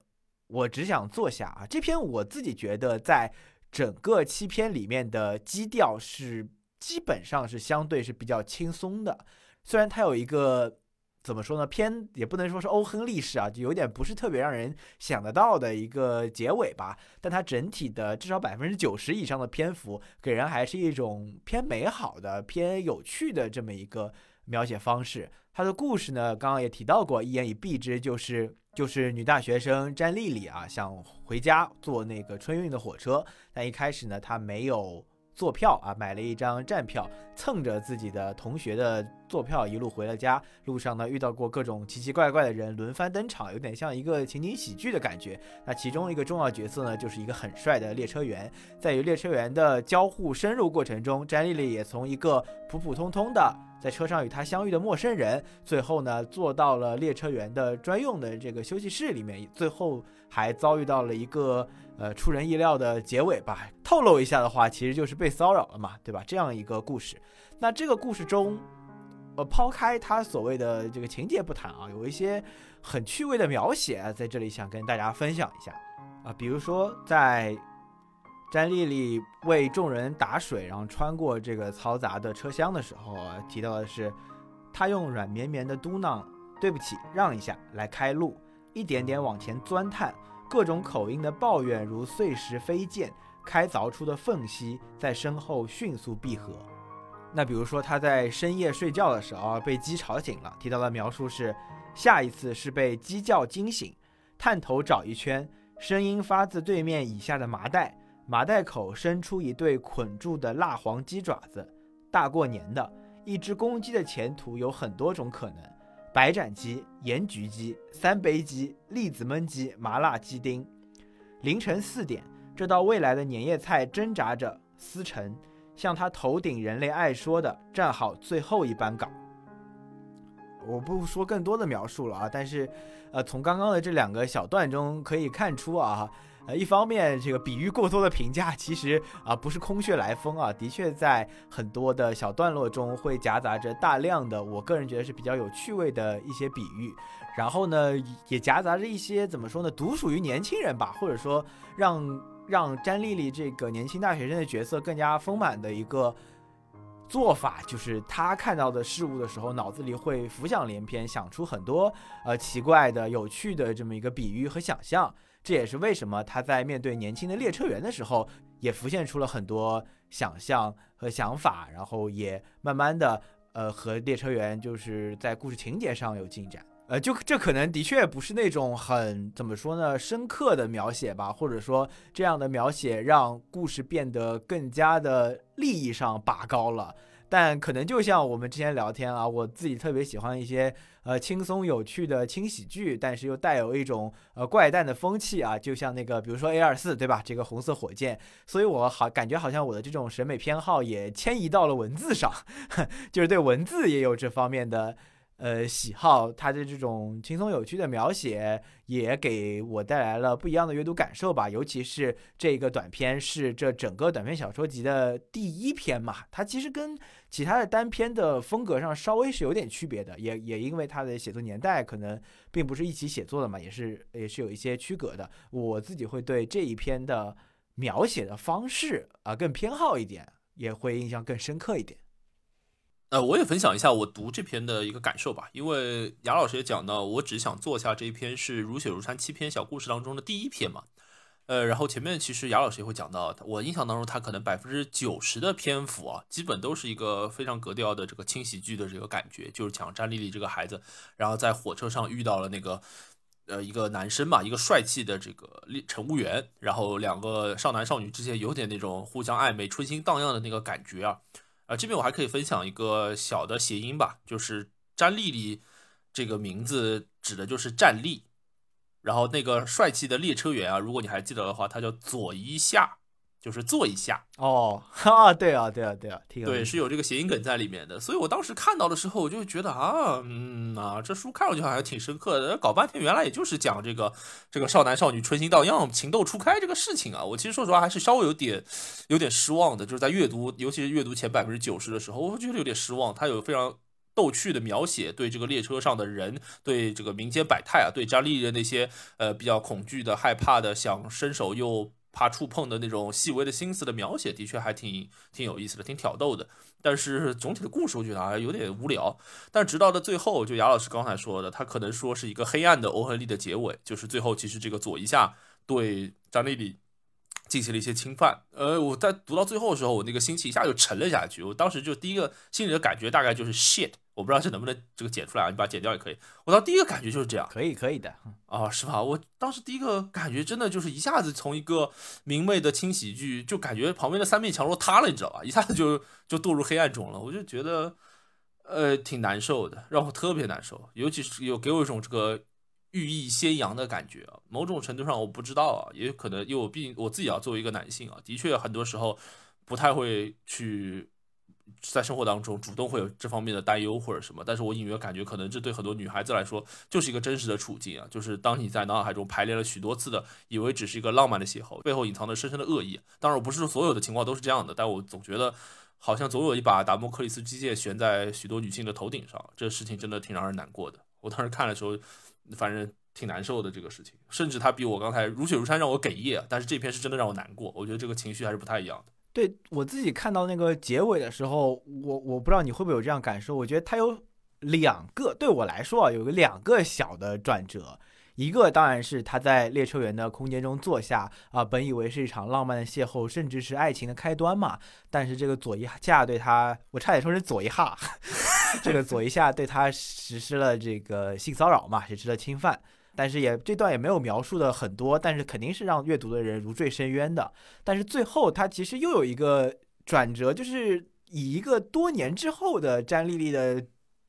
Speaker 1: 我只想坐下啊。这篇我自己觉得在整个七篇里面的基调是基本上是相对是比较轻松的。虽然它有一个怎么说呢，偏也不能说是欧亨利式啊，就有点不是特别让人想得到的一个结尾吧。但它整体的至少百分之九十以上的篇幅，给人还是一种偏美好的、偏有趣的这么一个描写方式。它的故事呢，刚刚也提到过，一言以蔽之，就是就是女大学生詹丽丽啊，想回家坐那个春运的火车，但一开始呢，她没有坐票啊，买了一张站票，蹭着自己的同学的。坐票一路回了家。路上呢遇到过各种奇奇怪怪的人轮番登场，有点像一个情景喜剧的感觉。那其中一个重要角色呢，就是一个很帅的列车员。在与列车员的交互深入过程中，詹丽丽也从一个普普通通的在车上与他相遇的陌生人，最后呢坐到了列车员的专用的这个休息室里面，最后还遭遇到了一个。呃，出人意料的结尾吧。透露一下的话，其实就是被骚扰了嘛，对吧？这样一个故事。那这个故事中，呃，抛开他所谓的这个情节不谈啊，有一些很趣味的描写，在这里想跟大家分享一下啊。比如说，在詹丽丽为众人打水，然后穿过这个嘈杂的车厢的时候啊，提到的是，她用软绵绵的嘟囔“对不起，让一下”来开路，一点点往前钻探。各种口音的抱怨如碎石飞溅，开凿出的缝隙在身后迅速闭合。那比如说他在深夜睡觉的时候被鸡吵醒了，提到的描述是：下一次是被鸡叫惊醒，探头找一圈，声音发自对面以下的麻袋，麻袋口伸出一对捆住的蜡黄鸡爪子，大过年的一只公鸡的前途有很多种可能。白斩鸡、盐焗鸡、三杯鸡、栗子焖鸡、麻辣鸡丁。凌晨四点，这道未来的年夜菜挣扎着撕成，像他头顶人类爱说的“站好最后一班岗”。我不说更多的描述了啊，但是，呃，从刚刚的这两个小段中可以看出啊。呃，一方面，这个比喻过多的评价，其实啊不是空穴来风啊，的确在很多的小段落中会夹杂着大量的，我个人觉得是比较有趣味的一些比喻，然后呢，也夹杂着一些怎么说呢，独属于年轻人吧，或者说让让詹丽丽这个年轻大学生的角色更加丰满的一个做法，就是他看到的事物的时候，脑子里会浮想联翩，想出很多呃奇怪的、有趣的这么一个比喻和想象。这也是为什么他在面对年轻的列车员的时候，也浮现出了很多想象和想法，然后也慢慢的，呃，和列车员就是在故事情节上有进展。呃，就这可能的确不是那种很怎么说呢，深刻的描写吧，或者说这样的描写让故事变得更加的利益上拔高了。但可能就像我们之前聊天啊，我自己特别喜欢一些呃轻松有趣的轻喜剧，但是又带有一种呃怪诞的风气啊，就像那个比如说 A 二四对吧？这个红色火箭，所以我好感觉好像我的这种审美偏好也迁移到了文字上，<laughs> 就是对文字也有这方面的。呃，喜好他的这种轻松有趣的描写，也给我带来了不一样的阅读感受吧。尤其是这个短篇是这整个短篇小说集的第一篇嘛，它其实跟其他的单篇的风格上稍微是有点区别的，也也因为它的写作年代可能并不是一起写作的嘛，也是也是有一些区隔的。我自己会对这一篇的描写的方式啊更偏好一点，也会印象更深刻一点。
Speaker 2: 呃，我也分享一下我读这篇的一个感受吧，因为雅老师也讲到，我只想做下这一篇是如雪如山七篇小故事当中的第一篇嘛。呃，然后前面其实雅老师也会讲到，我印象当中他可能百分之九十的篇幅啊，基本都是一个非常格调的这个轻喜剧的这个感觉，就是讲张丽丽这个孩子，然后在火车上遇到了那个呃一个男生嘛，一个帅气的这个乘务员，然后两个少男少女之间有点那种互相暧昧、春心荡漾的那个感觉啊。啊，这边我还可以分享一个小的谐音吧，就是詹丽丽这个名字指的就是站立，然后那个帅气的列车员啊，如果你还记得的话，他叫左一夏。就是做一下
Speaker 1: 哦，<laughs> 哈，对啊，对啊，对啊，
Speaker 2: 对，是有这个谐音梗在里面的。所以我当时看到的时候，我就觉得啊，嗯啊，这书看上去好像挺深刻的，搞半天原来也就是讲这个这个少男少女春心荡漾、情窦初开这个事情啊。我其实说实话还是稍微有点有点失望的，就是在阅读，尤其是阅读前百分之九十的时候，我觉得有点失望。他有非常逗趣的描写，对这个列车上的人，对这个民间百态啊，对张丽的那些呃比较恐惧的、害怕的、想伸手又。怕触碰的那种细微的心思的描写，的确还挺挺有意思的，挺挑逗的。但是总体的故事，我觉得啊有点无聊。但直到的最后，就雅老师刚才说的，他可能说是一个黑暗的欧亨利的结尾，就是最后其实这个左一下对张丽丽进行了一些侵犯。呃，我在读到最后的时候，我那个心情一下就沉了下去。我当时就第一个心里的感觉大概就是 shit。我不知道这能不能这个剪出来啊？你把它剪掉也可以。我当第一个感觉就是这样，
Speaker 1: 可以可以的
Speaker 2: 啊，是吧？我当时第一个感觉真的就是一下子从一个明媚的轻喜剧，就感觉旁边的三面墙都塌了，你知道吧？一下子就就堕入黑暗中了。我就觉得，呃，挺难受的，让我特别难受，尤其是有给我一种这个寓意先扬的感觉啊。某种程度上，我不知道啊，也有可能因为我毕竟我自己啊，作为一个男性啊，的确很多时候不太会去在生活当中主动会有这方面的担忧或者什么。但是我隐约感觉，可能这对很多女孩子来说就是一个真实的处境啊，就是当你在脑海中排练了许多次的，以为只是一个浪漫的邂逅，背后隐藏着深深的恶意。当然，我不是说所有的情况都是这样的，但我总觉得。好像总有一把达摩克里斯机械悬在许多女性的头顶上，这事情真的挺让人难过的。我当时看的时候，反正挺难受的这个事情，甚至他比我刚才如雪如山让我哽咽，但是这篇是真的让我难过。我觉得这个情绪还是不太一样的。
Speaker 1: 对我自己看到那个结尾的时候，我我不知道你会不会有这样感受。我觉得他有两个，对我来说啊，有个两个小的转折。一个当然是他在列车员的空间中坐下啊，本以为是一场浪漫的邂逅，甚至是爱情的开端嘛。但是这个左一下对他，我差点说是左一哈，<laughs> 这个左一下对他实施了这个性骚扰嘛，实施了侵犯。但是也这段也没有描述的很多，但是肯定是让阅读的人如坠深渊的。但是最后他其实又有一个转折，就是以一个多年之后的詹丽丽的。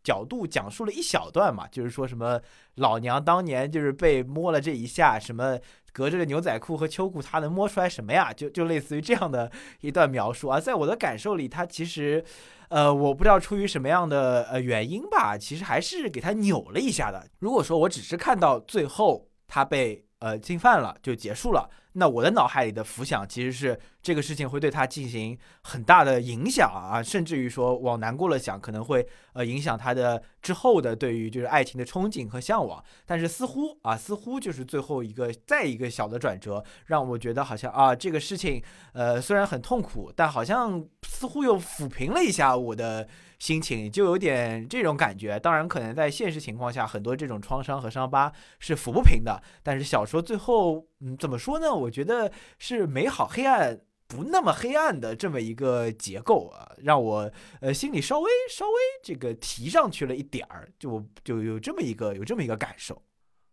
Speaker 1: 角度讲述了一小段嘛，就是说什么老娘当年就是被摸了这一下，什么隔着个牛仔裤和秋裤，他能摸出来什么呀？就就类似于这样的一段描述啊，在我的感受里，他其实，呃，我不知道出于什么样的呃原因吧，其实还是给他扭了一下的。如果说我只是看到最后他被呃侵犯了就结束了。那我的脑海里的浮想其实是这个事情会对他进行很大的影响啊，甚至于说往难过了想，可能会呃影响他的之后的对于就是爱情的憧憬和向往。但是似乎啊，似乎就是最后一个再一个小的转折，让我觉得好像啊这个事情呃虽然很痛苦，但好像似乎又抚平了一下我的。心情就有点这种感觉，当然可能在现实情况下，很多这种创伤和伤疤是抚不平的。但是小说最后，嗯，怎么说呢？我觉得是美好黑暗不那么黑暗的这么一个结构啊，让我呃心里稍微稍微这个提上去了一点儿，就就有这么一个有这么一个感受。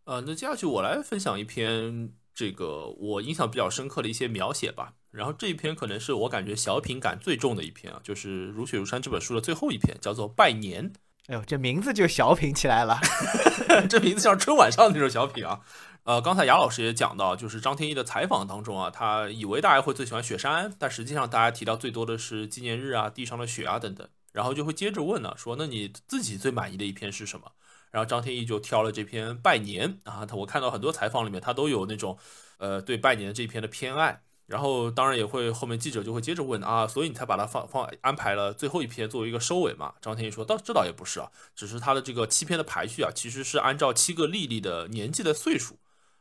Speaker 2: 呃，那接下去我来分享一篇这个我印象比较深刻的一些描写吧。然后这一篇可能是我感觉小品感最重的一篇啊，就是《如雪如山》这本书的最后一篇，叫做《拜年》。
Speaker 1: 哎呦，这名字就小品起来了，<laughs>
Speaker 2: 这名字像春晚上那种小品啊。呃，刚才雅老师也讲到，就是张天翼的采访当中啊，他以为大家会最喜欢雪山，但实际上大家提到最多的是纪念日啊、地上的雪啊等等。然后就会接着问呢，说那你自己最满意的一篇是什么？然后张天翼就挑了这篇《拜年》啊，他我看到很多采访里面他都有那种呃对拜年这一篇的偏爱。然后当然也会，后面记者就会接着问啊，所以你才把它放放安排了最后一篇作为一个收尾嘛？张天翼说，倒这倒也不是啊，只是他的这个七篇的排序啊，其实是按照七个丽丽的年纪的岁数，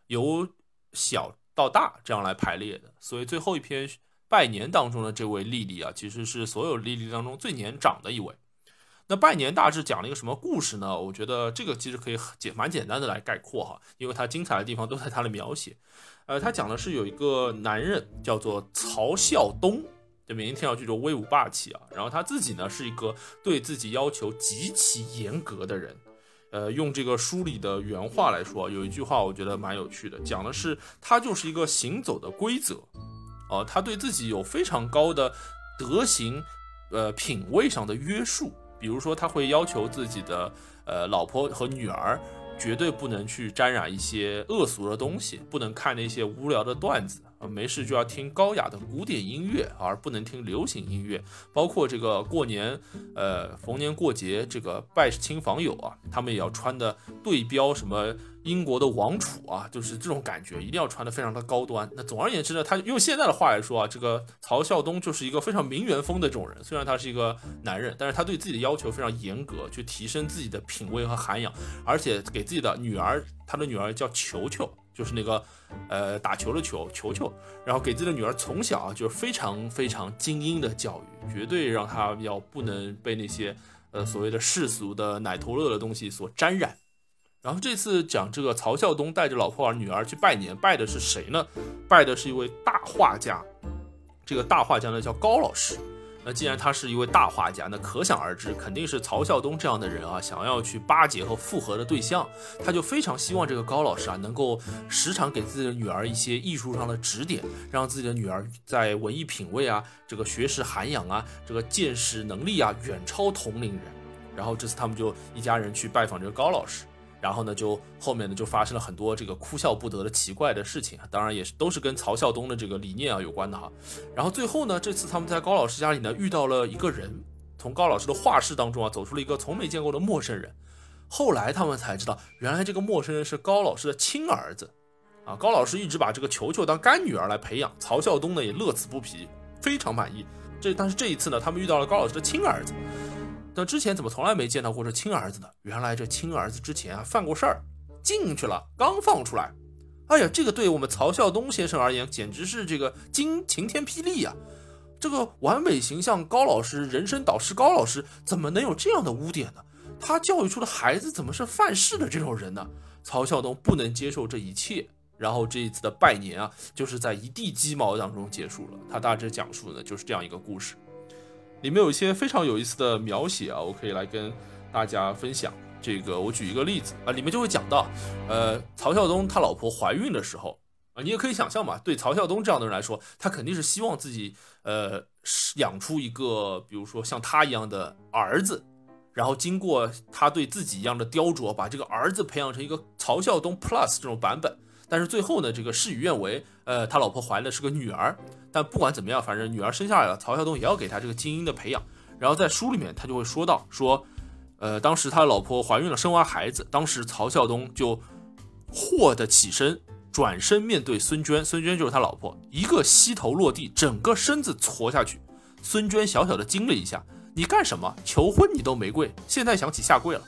Speaker 2: 由小到大这样来排列的。所以最后一篇拜年当中的这位丽丽啊，其实是所有丽丽当中最年长的一位。那拜年大致讲了一个什么故事呢？我觉得这个其实可以简蛮简单的来概括哈，因为它精彩的地方都在它的描写。呃，他讲的是有一个男人叫做曹孝东，这名字听上去就威武霸气啊。然后他自己呢是一个对自己要求极其严格的人。呃，用这个书里的原话来说，有一句话我觉得蛮有趣的，讲的是他就是一个行走的规则。哦，他对自己有非常高的德行，呃，品味上的约束。比如说，他会要求自己的呃老婆和女儿。绝对不能去沾染一些恶俗的东西，不能看那些无聊的段子。没事就要听高雅的古典音乐，而不能听流行音乐。包括这个过年，呃，逢年过节，这个拜亲访友啊，他们也要穿的对标什么。英国的王储啊，就是这种感觉，一定要穿的非常的高端。那总而言之呢，他用现在的话来说啊，这个曹孝东就是一个非常名媛风的这种人。虽然他是一个男人，但是他对自己的要求非常严格，去提升自己的品味和涵养，而且给自己的女儿，他的女儿叫球球，就是那个呃打球的球球球，然后给自己的女儿从小就是非常非常精英的教育，绝对让她要不能被那些呃所谓的世俗的奶头乐的东西所沾染。然后这次讲这个曹孝东带着老婆儿女儿去拜年，拜的是谁呢？拜的是一位大画家。这个大画家呢叫高老师。那既然他是一位大画家，那可想而知，肯定是曹孝东这样的人啊，想要去巴结和复合的对象。他就非常希望这个高老师啊，能够时常给自己的女儿一些艺术上的指点，让自己的女儿在文艺品味啊、这个学识涵养啊、这个见识能力啊，远超同龄人。然后这次他们就一家人去拜访这个高老师，然后呢，就后面呢就发生了很多这个哭笑不得的奇怪的事情啊，当然也是都是跟曹孝东的这个理念啊有关的哈。然后最后呢，这次他们在高老师家里呢遇到了一个人，从高老师的画室当中啊走出了一个从没见过的陌生人。后来他们才知道，原来这个陌生人是高老师的亲儿子，啊，高老师一直把这个球球当干女儿来培养，曹孝东呢也乐此不疲，非常满意。这但是这一次呢，他们遇到了高老师的亲儿子，那之前怎么从来没见到过这亲儿子呢？原来这亲儿子之前啊犯过事儿，进去了，刚放出来，哎呀，这个对我们曹孝东先生而言简直是这个惊晴天霹雳呀！这个完美形象高老师，人生导师高老师，怎么能有这样的污点呢？他教育出的孩子怎么是犯事的这种人呢？曹孝东不能接受这一切，然后这一次的拜年啊，就是在一地鸡毛当中结束了。他大致讲述的就是这样一个故事，里面有一些非常有意思的描写啊，我可以来跟大家分享。这个我举一个例子啊，里面就会讲到，呃，曹孝东他老婆怀孕的时候啊，你也可以想象嘛，对曹孝东这样的人来说，他肯定是希望自己呃养出一个，比如说像他一样的儿子。然后经过他对自己一样的雕琢，把这个儿子培养成一个曹孝东 Plus 这种版本。但是最后呢，这个事与愿违，呃，他老婆怀的是个女儿。但不管怎么样，反正女儿生下来了，曹孝东也要给他这个精英的培养。然后在书里面，他就会说到说，呃，当时他老婆怀孕了，生完孩子，当时曹孝东就霍的起身，转身面对孙娟，孙娟就是他老婆，一个膝头落地，整个身子挫下去。孙娟小小的惊了一下。你干什么？求婚你都没跪，现在想起下跪了。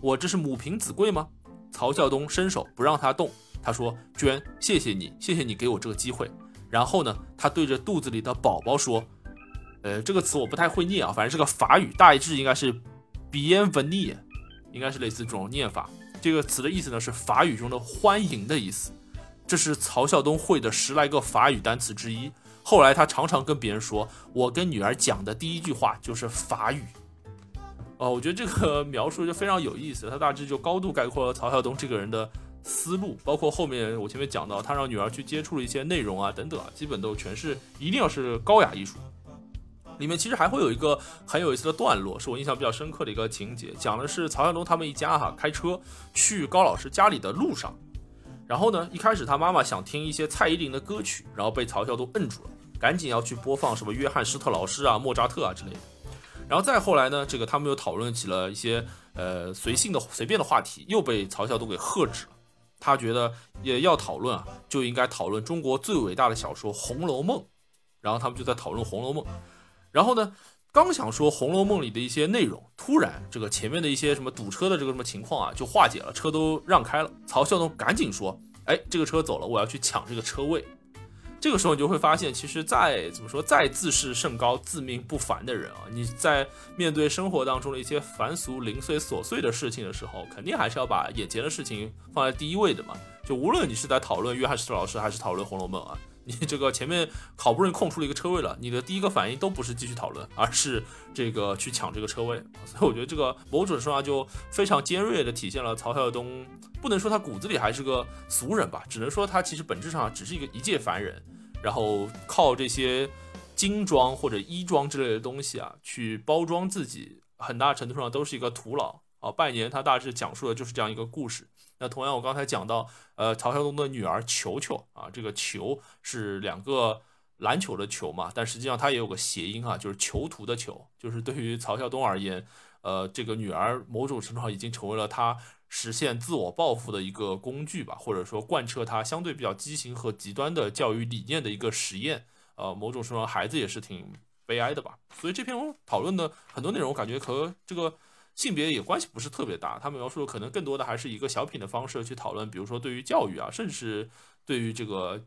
Speaker 2: 我这是母凭子贵吗？曹孝东伸手不让他动，他说：“娟，谢谢你，谢谢你给我这个机会。”然后呢，他对着肚子里的宝宝说：“呃，这个词我不太会念啊，反正是个法语，大致应该是 bienvenue，应该是类似这种念法。这个词的意思呢是法语中的欢迎的意思。这是曹孝东会的十来个法语单词之一。”后来他常常跟别人说：“我跟女儿讲的第一句话就是法语。”哦，我觉得这个描述就非常有意思。他大致就高度概括了曹孝东这个人的思路，包括后面我前面讲到他让女儿去接触了一些内容啊等等啊，基本都全是一定要是高雅艺术。里面其实还会有一个很有意思的段落，是我印象比较深刻的一个情节，讲的是曹向东他们一家哈开车去高老师家里的路上，然后呢，一开始他妈妈想听一些蔡依林的歌曲，然后被曹孝东摁住了。赶紧要去播放什么约翰施特劳斯啊、莫扎特啊之类的，然后再后来呢，这个他们又讨论起了一些呃随性的随便的话题，又被曹孝东给喝止了。他觉得也要讨论啊，就应该讨论中国最伟大的小说《红楼梦》，然后他们就在讨论《红楼梦》，然后呢，刚想说《红楼梦》里的一些内容，突然这个前面的一些什么堵车的这个什么情况啊就化解了，车都让开了。曹孝东赶紧说：“哎，这个车走了，我要去抢这个车位。”这个时候你就会发现，其实再怎么说，再自视甚高、自命不凡的人啊，你在面对生活当中的一些凡俗、零碎、琐碎的事情的时候，肯定还是要把眼前的事情放在第一位的嘛。就无论你是在讨论约翰施特老师，还是讨论《红楼梦》啊，你这个前面好不容易空出了一个车位了，你的第一个反应都不是继续讨论，而是这个去抢这个车位。所以我觉得这个某种程度上就非常尖锐的体现了曹晓东。不能说他骨子里还是个俗人吧，只能说他其实本质上只是一个一介凡人，然后靠这些精装或者衣装之类的东西啊，去包装自己，很大程度上都是一个徒劳啊。拜年他大致讲述的就是这样一个故事。那同样，我刚才讲到，呃，曹孝东的女儿球球啊，这个球是两个篮球的球嘛，但实际上它也有个谐音啊，就是囚徒的囚，就是对于曹孝东而言，呃，这个女儿某种程度上已经成为了他。实现自我报复的一个工具吧，或者说贯彻他相对比较畸形和极端的教育理念的一个实验。呃，某种程度上，孩子也是挺悲哀的吧。所以这篇讨论的很多内容，我感觉和这个性别也关系不是特别大。他们描述的可能更多的还是一个小品的方式去讨论，比如说对于教育啊，甚至是对于这个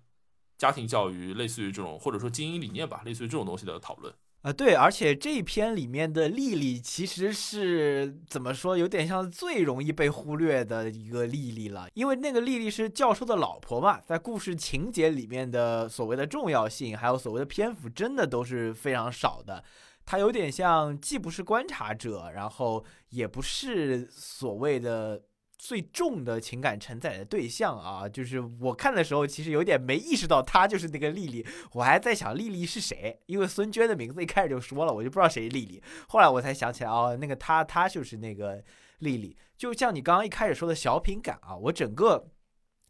Speaker 2: 家庭教育，类似于这种或者说经营理念吧，类似于这种东西的讨论。
Speaker 1: 啊，对，而且这一篇里面的丽丽其实是怎么说，有点像最容易被忽略的一个丽丽了，因为那个丽丽是教授的老婆嘛，在故事情节里面的所谓的重要性，还有所谓的篇幅，真的都是非常少的。他有点像，既不是观察者，然后也不是所谓的。最重的情感承载的对象啊，就是我看的时候，其实有点没意识到他就是那个丽丽，我还在想丽丽是谁，因为孙娟的名字一开始就说了，我就不知道谁是丽丽，后来我才想起来哦，那个他，他就是那个丽丽，就像你刚刚一开始说的小品感啊，我整个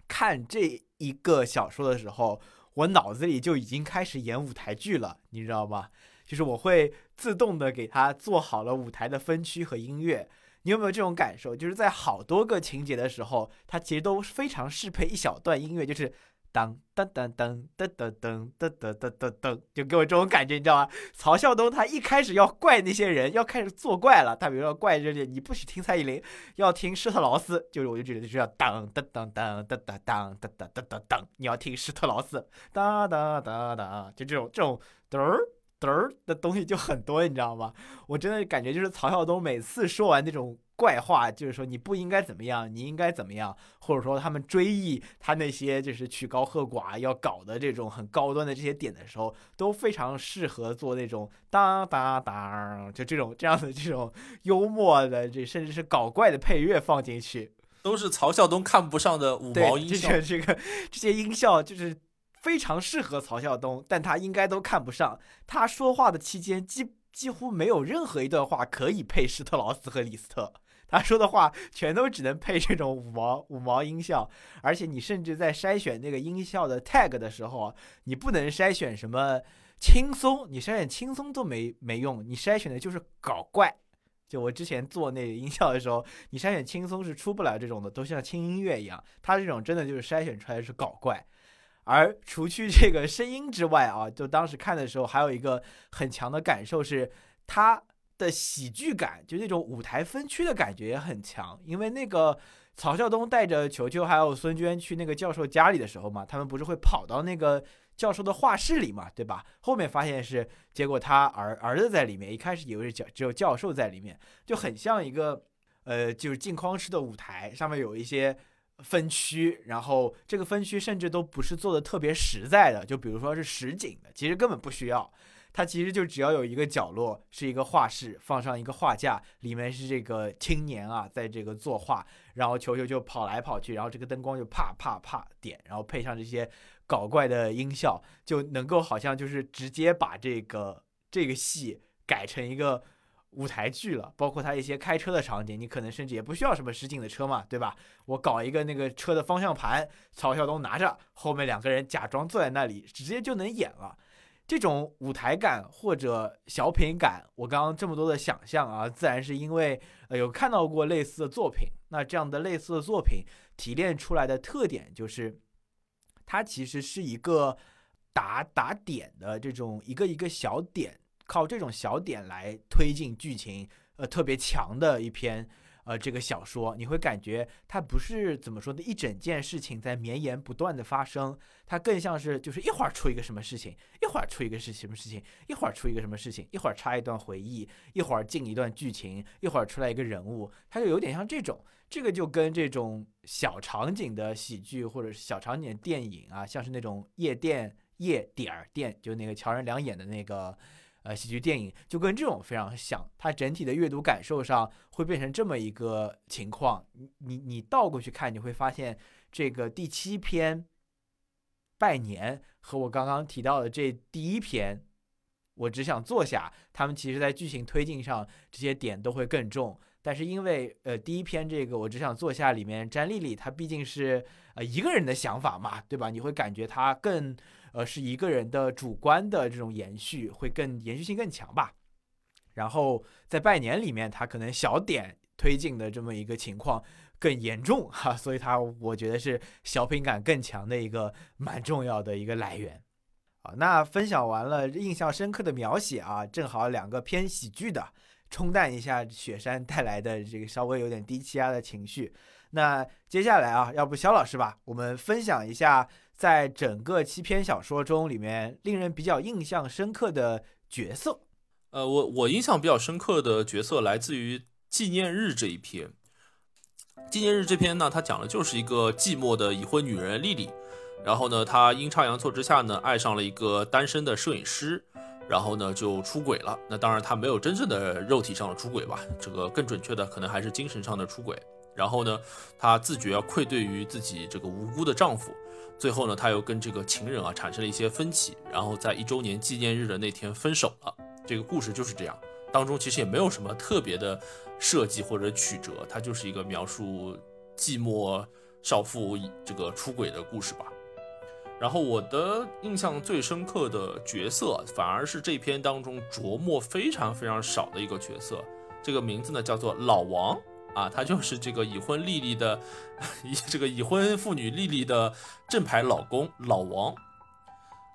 Speaker 1: 看这一个小说的时候，我脑子里就已经开始演舞台剧了，你知道吗？就是我会自动的给他做好了舞台的分区和音乐。你有没有这种感受？就是在好多个情节的时候，它其实都非常适配一小段音乐，就是当当当当当当当当当当当当，就给我这种感觉，你知道吗？曹笑东他一开始要怪那些人，要开始作怪了。他比如说怪这里，你不许听蔡依林，要听施特劳斯，就是我就觉得就是要当当当当当当当当当当当，你要听施特劳斯，当当当当，就这种这种嘚儿。嘚儿的东西就很多，你知道吗？我真的感觉就是曹晓东每次说完那种怪话，就是说你不应该怎么样，你应该怎么样，或者说他们追忆他那些就是曲高和寡要搞的这种很高端的这些点的时候，都非常适合做那种当当当，就这种这样的这种幽默的这甚至是搞怪的配乐放进去，
Speaker 2: 都是曹晓东看不上的五毛音效。
Speaker 1: 这个这些音效就是。非常适合曹晓东，但他应该都看不上。他说话的期间，几几乎没有任何一段话可以配施特劳斯和李斯特。他说的话全都只能配这种五毛五毛音效，而且你甚至在筛选那个音效的 tag 的时候，你不能筛选什么轻松，你筛选轻松都没没用，你筛选的就是搞怪。就我之前做那个音效的时候，你筛选轻松是出不了这种的，都像轻音乐一样。他这种真的就是筛选出来是搞怪。而除去这个声音之外啊，就当时看的时候，还有一个很强的感受是，他的喜剧感，就那种舞台分区的感觉也很强。因为那个曹笑东带着球球还有孙娟去那个教授家里的时候嘛，他们不是会跑到那个教授的画室里嘛，对吧？后面发现是，结果他儿儿子在里面，一开始以为是教只有教授在里面，就很像一个呃，就是镜框式的舞台，上面有一些。分区，然后这个分区甚至都不是做的特别实在的，就比如说是实景的，其实根本不需要，它其实就只要有一个角落是一个画室，放上一个画架，里面是这个青年啊，在这个作画，然后球球就跑来跑去，然后这个灯光就啪啪啪点，然后配上这些搞怪的音效，就能够好像就是直接把这个这个戏改成一个。舞台剧了，包括他一些开车的场景，你可能甚至也不需要什么实景的车嘛，对吧？我搞一个那个车的方向盘，曹晓东拿着，后面两个人假装坐在那里，直接就能演了。这种舞台感或者小品感，我刚刚这么多的想象啊，自然是因为呃有看到过类似的作品。那这样的类似的作品提炼出来的特点就是，它其实是一个打打点的这种一个一个小点。靠这种小点来推进剧情，呃，特别强的一篇，呃，这个小说，你会感觉它不是怎么说的，一整件事情在绵延不断的发生，它更像是就是一会儿出一个什么事情，一会儿出一个是什么事情，一会儿出一个什么事情，一会儿插一段回忆，一会儿进一段剧情，一会儿出来一个人物，它就有点像这种，这个就跟这种小场景的喜剧或者是小场景电影啊，像是那种夜店夜点儿店，就那个乔任梁演的那个。呃，喜剧电影就跟这种非常像，它整体的阅读感受上会变成这么一个情况。你你倒过去看，你会发现这个第七篇拜年和我刚刚提到的这第一篇，我只想坐下，他们其实在剧情推进上这些点都会更重。但是因为呃第一篇这个我只想坐下里面，詹丽丽她毕竟是呃一个人的想法嘛，对吧？你会感觉她更。呃，是一个人的主观的这种延续，会更延续性更强吧。然后在拜年里面，他可能小点推进的这么一个情况更严重哈，所以他我觉得是小品感更强的一个蛮重要的一个来源。好，那分享完了印象深刻的描写啊，正好两个偏喜剧的，冲淡一下雪山带来的这个稍微有点低气压的情绪。那接下来啊，要不肖老师吧，我们分享一下。在整个七篇小说中，里面令人比较印象深刻的角色，
Speaker 2: 呃，我我印象比较深刻的角色来自于纪念日这一篇。纪念日这篇呢，它讲的就是一个寂寞的已婚女人丽丽，然后呢，她阴差阳错之下呢，爱上了一个单身的摄影师，然后呢，就出轨了。那当然，她没有真正的肉体上的出轨吧，这个更准确的可能还是精神上的出轨。然后呢，她自觉愧对于自己这个无辜的丈夫。最后呢，她又跟这个情人啊产生了一些分歧，然后在一周年纪念日的那天分手了。这个故事就是这样，当中其实也没有什么特别的设计或者曲折，它就是一个描述寂寞少妇这个出轨的故事吧。然后我的印象最深刻的角色，反而是这篇当中着墨非常非常少的一个角色，这个名字呢叫做老王。啊，他就是这个已婚丽丽的，<laughs> 这个已婚妇女丽丽的正牌老公老王。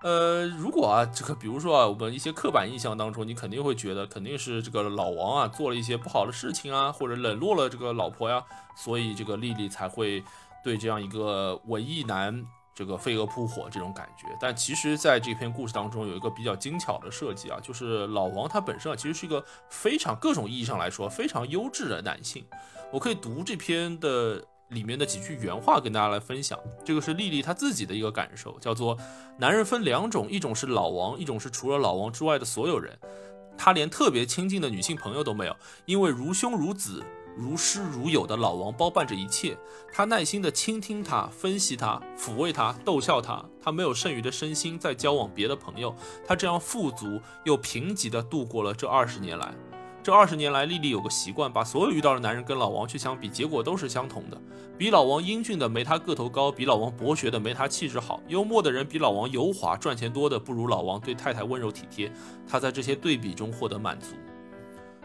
Speaker 2: 呃，如果啊，这个比如说啊，我们一些刻板印象当中，你肯定会觉得肯定是这个老王啊做了一些不好的事情啊，或者冷落了这个老婆呀，所以这个丽丽才会对这样一个文艺男。这个飞蛾扑火这种感觉，但其实在这篇故事当中有一个比较精巧的设计啊，就是老王他本身啊其实是一个非常各种意义上来说非常优质的男性。我可以读这篇的里面的几句原话跟大家来分享，这个是丽丽她自己的一个感受，叫做男人分两种，一种是老王，一种是除了老王之外的所有人，他连特别亲近的女性朋友都没有，因为如兄如子。如师如友的老王包办着一切，他耐心地倾听他，分析他，抚慰他，逗笑他。他没有剩余的身心在交往别的朋友，他这样富足又贫瘠地度过了这二十年来。这二十年来，丽丽有个习惯，把所有遇到的男人跟老王去相比，结果都是相同的。比老王英俊的没他个头高，比老王博学的没他气质好，幽默的人比老王油滑，赚钱多的不如老王对太太温柔体贴。他在这些对比中获得满足。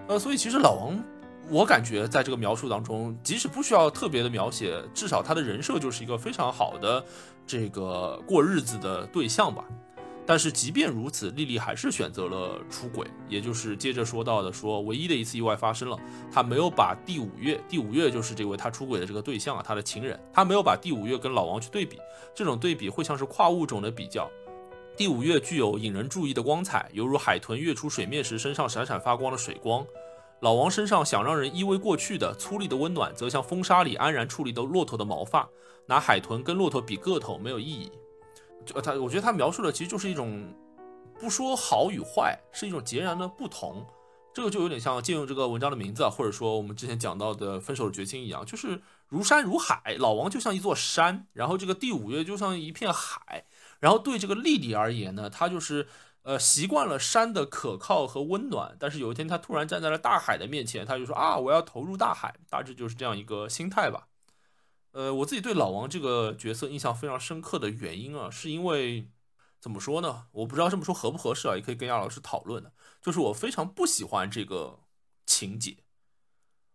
Speaker 2: 呃，所以其实老王。我感觉在这个描述当中，即使不需要特别的描写，至少他的人设就是一个非常好的这个过日子的对象吧。但是即便如此，丽丽还是选择了出轨，也就是接着说到的，说唯一的一次意外发生了，她没有把第五月，第五月就是这位她出轨的这个对象啊，她的情人，她没有把第五月跟老王去对比，这种对比会像是跨物种的比较。第五月具有引人注意的光彩，犹如海豚跃出水面时身上闪闪发光的水光。老王身上想让人依偎过去的粗粝的温暖，则像风沙里安然矗立的骆驼的毛发。拿海豚跟骆驼比个头没有意义。就他，我觉得他描述的其实就是一种，不说好与坏，是一种截然的不同。这个就有点像借用这个文章的名字啊，或者说我们之前讲到的《分手的决心》一样，就是如山如海。老王就像一座山，然后这个第五月就像一片海。然后对这个丽丽而言呢，她就是。呃，习惯了山的可靠和温暖，但是有一天他突然站在了大海的面前，他就说啊，我要投入大海，大致就是这样一个心态吧。呃，我自己对老王这个角色印象非常深刻的原因啊，是因为怎么说呢？我不知道这么说合不合适啊，也可以跟亚老师讨论的。就是我非常不喜欢这个情节，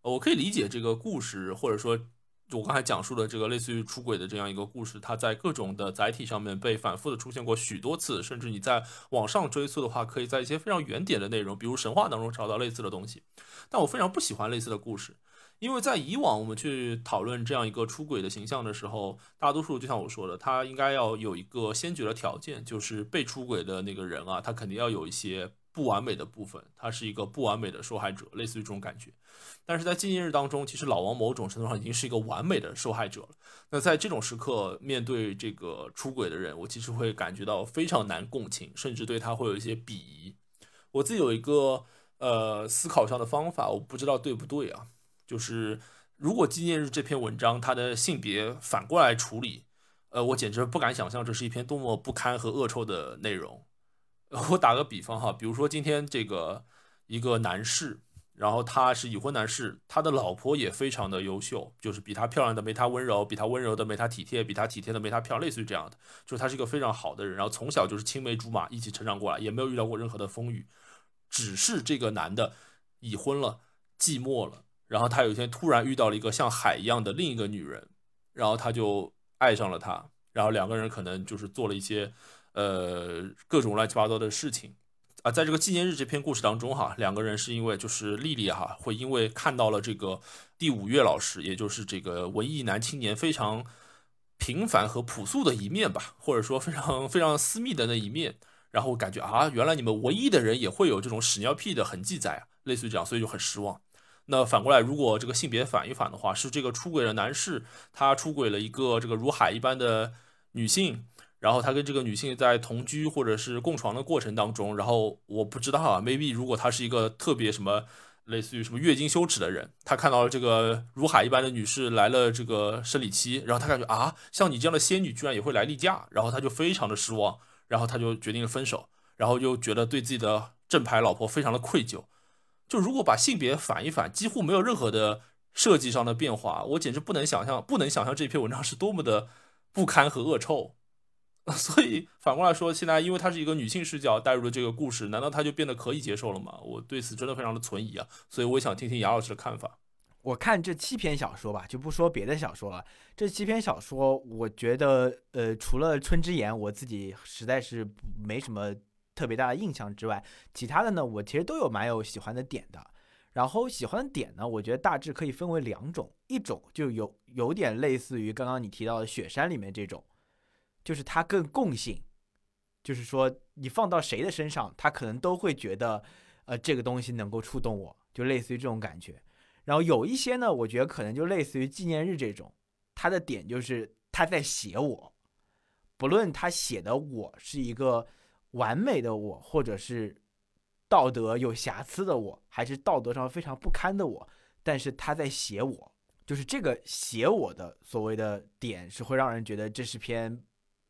Speaker 2: 我可以理解这个故事，或者说。我刚才讲述的这个类似于出轨的这样一个故事，它在各种的载体上面被反复的出现过许多次，甚至你在网上追溯的话，可以在一些非常原点的内容，比如神话当中找到类似的东西。但我非常不喜欢类似的故事，因为在以往我们去讨论这样一个出轨的形象的时候，大多数就像我说的，他应该要有一个先决的条件，就是被出轨的那个人啊，他肯定要有一些不完美的部分，他是一个不完美的受害者，类似于这种感觉。但是在纪念日当中，其实老王某种程度上已经是一个完美的受害者了。那在这种时刻，面对这个出轨的人，我其实会感觉到非常难共情，甚至对他会有一些鄙夷。我自己有一个呃思考上的方法，我不知道对不对啊。就是如果纪念日这篇文章它的性别反过来处理，呃，我简直不敢想象这是一篇多么不堪和恶臭的内容。我打个比方哈，比如说今天这个一个男士。然后他是已婚男士，他的老婆也非常的优秀，就是比他漂亮的没他温柔，比他温柔的没他体贴，比他体贴的没他漂亮，类似于这样的，就是他是一个非常好的人。然后从小就是青梅竹马，一起成长过来，也没有遇到过任何的风雨。只是这个男的已婚了，寂寞了，然后他有一天突然遇到了一个像海一样的另一个女人，然后他就爱上了她，然后两个人可能就是做了一些呃各种乱七八糟的事情。啊，在这个纪念日这篇故事当中，哈，两个人是因为就是丽丽哈，会因为看到了这个第五月老师，也就是这个文艺男青年非常平凡和朴素的一面吧，或者说非常非常私密的那一面，然后感觉啊，原来你们唯一的人也会有这种屎尿屁的痕迹在啊，类似于这样，所以就很失望。那反过来，如果这个性别反一反的话，是这个出轨的男士，他出轨了一个这个如海一般的女性。然后他跟这个女性在同居或者是共床的过程当中，然后我不知道啊，maybe 如果他是一个特别什么类似于什么月经羞耻的人，他看到了这个如海一般的女士来了这个生理期，然后他感觉啊，像你这样的仙女居然也会来例假，然后他就非常的失望，然后他就决定了分手，然后又觉得对自己的正牌老婆非常的愧疚。就如果把性别反一反，几乎没有任何的设计上的变化，我简直不能想象，不能想象这篇文章是多么的不堪和恶臭。<laughs> 所以反过来说，现在因为它是一个女性视角带入的这个故事，难道它就变得可以接受了吗？我对此真的非常的存疑啊！所以我想听听杨老师的看法。
Speaker 1: 我看这七篇小说吧，就不说别的小说了。这七篇小说，我觉得，呃，除了《春之言》，我自己实在是没什么特别大的印象之外，其他的呢，我其实都有蛮有喜欢的点的。然后喜欢的点呢，我觉得大致可以分为两种，一种就有有点类似于刚刚你提到的《雪山》里面这种。就是它更共性，就是说你放到谁的身上，他可能都会觉得，呃，这个东西能够触动我，就类似于这种感觉。然后有一些呢，我觉得可能就类似于纪念日这种，他的点就是他在写我，不论他写的我是一个完美的我，或者是道德有瑕疵的我，还是道德上非常不堪的我，但是他在写我，就是这个写我的所谓的点，是会让人觉得这是篇。